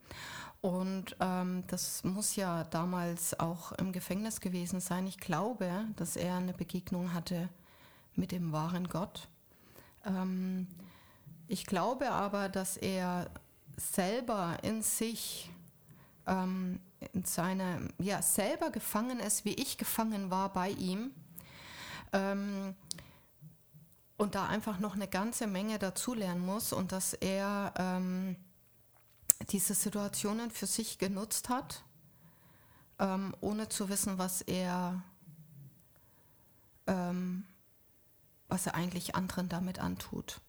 Und ähm, das muss ja damals auch im Gefängnis gewesen sein. Ich glaube, dass er eine Begegnung hatte mit dem wahren Gott. Ähm, ich glaube aber, dass er selber in sich, ähm, in seine, ja, selber gefangen ist, wie ich gefangen war bei ihm. Ähm, und da einfach noch eine ganze Menge dazulernen muss und dass er ähm, diese Situationen für sich genutzt hat, ähm, ohne zu wissen, was er, ähm, was er eigentlich anderen damit antut.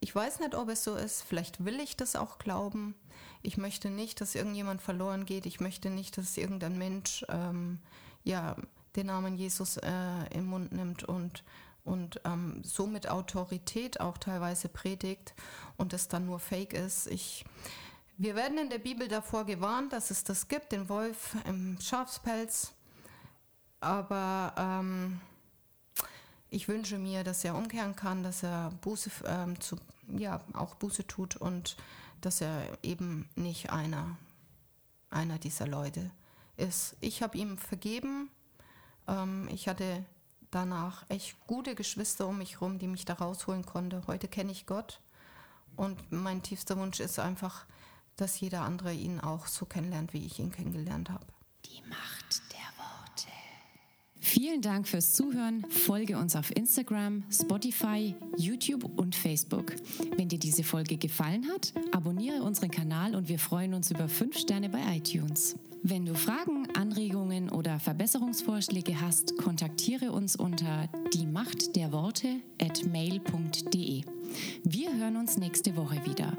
Ich weiß nicht, ob es so ist. Vielleicht will ich das auch glauben. Ich möchte nicht, dass irgendjemand verloren geht. Ich möchte nicht, dass irgendein Mensch ähm, ja, den Namen Jesus äh, im Mund nimmt und, und ähm, so mit Autorität auch teilweise predigt und es dann nur Fake ist. Ich, wir werden in der Bibel davor gewarnt, dass es das gibt, den Wolf im Schafspelz. Aber ähm, ich wünsche mir, dass er umkehren kann, dass er Buße, ähm, zu, ja, auch Buße tut und dass er eben nicht einer, einer dieser Leute ist. Ich habe ihm vergeben. Ähm, ich hatte danach echt gute Geschwister um mich herum, die mich da rausholen konnten. Heute kenne ich Gott und mein tiefster Wunsch ist einfach, dass jeder andere ihn auch so kennenlernt, wie ich ihn kennengelernt habe. Die Macht. Vielen Dank fürs Zuhören. Folge uns auf Instagram, Spotify, YouTube und Facebook. Wenn dir diese Folge gefallen hat, abonniere unseren Kanal und wir freuen uns über 5 Sterne bei iTunes. Wenn du Fragen, Anregungen oder Verbesserungsvorschläge hast, kontaktiere uns unter die Macht der Worte at mail.de. Wir hören uns nächste Woche wieder.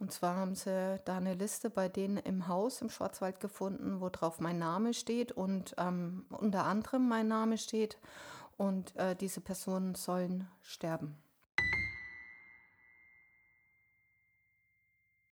Und zwar haben sie da eine Liste bei denen im Haus im Schwarzwald gefunden, wo drauf mein Name steht und ähm, unter anderem mein Name steht. Und äh, diese Personen sollen sterben.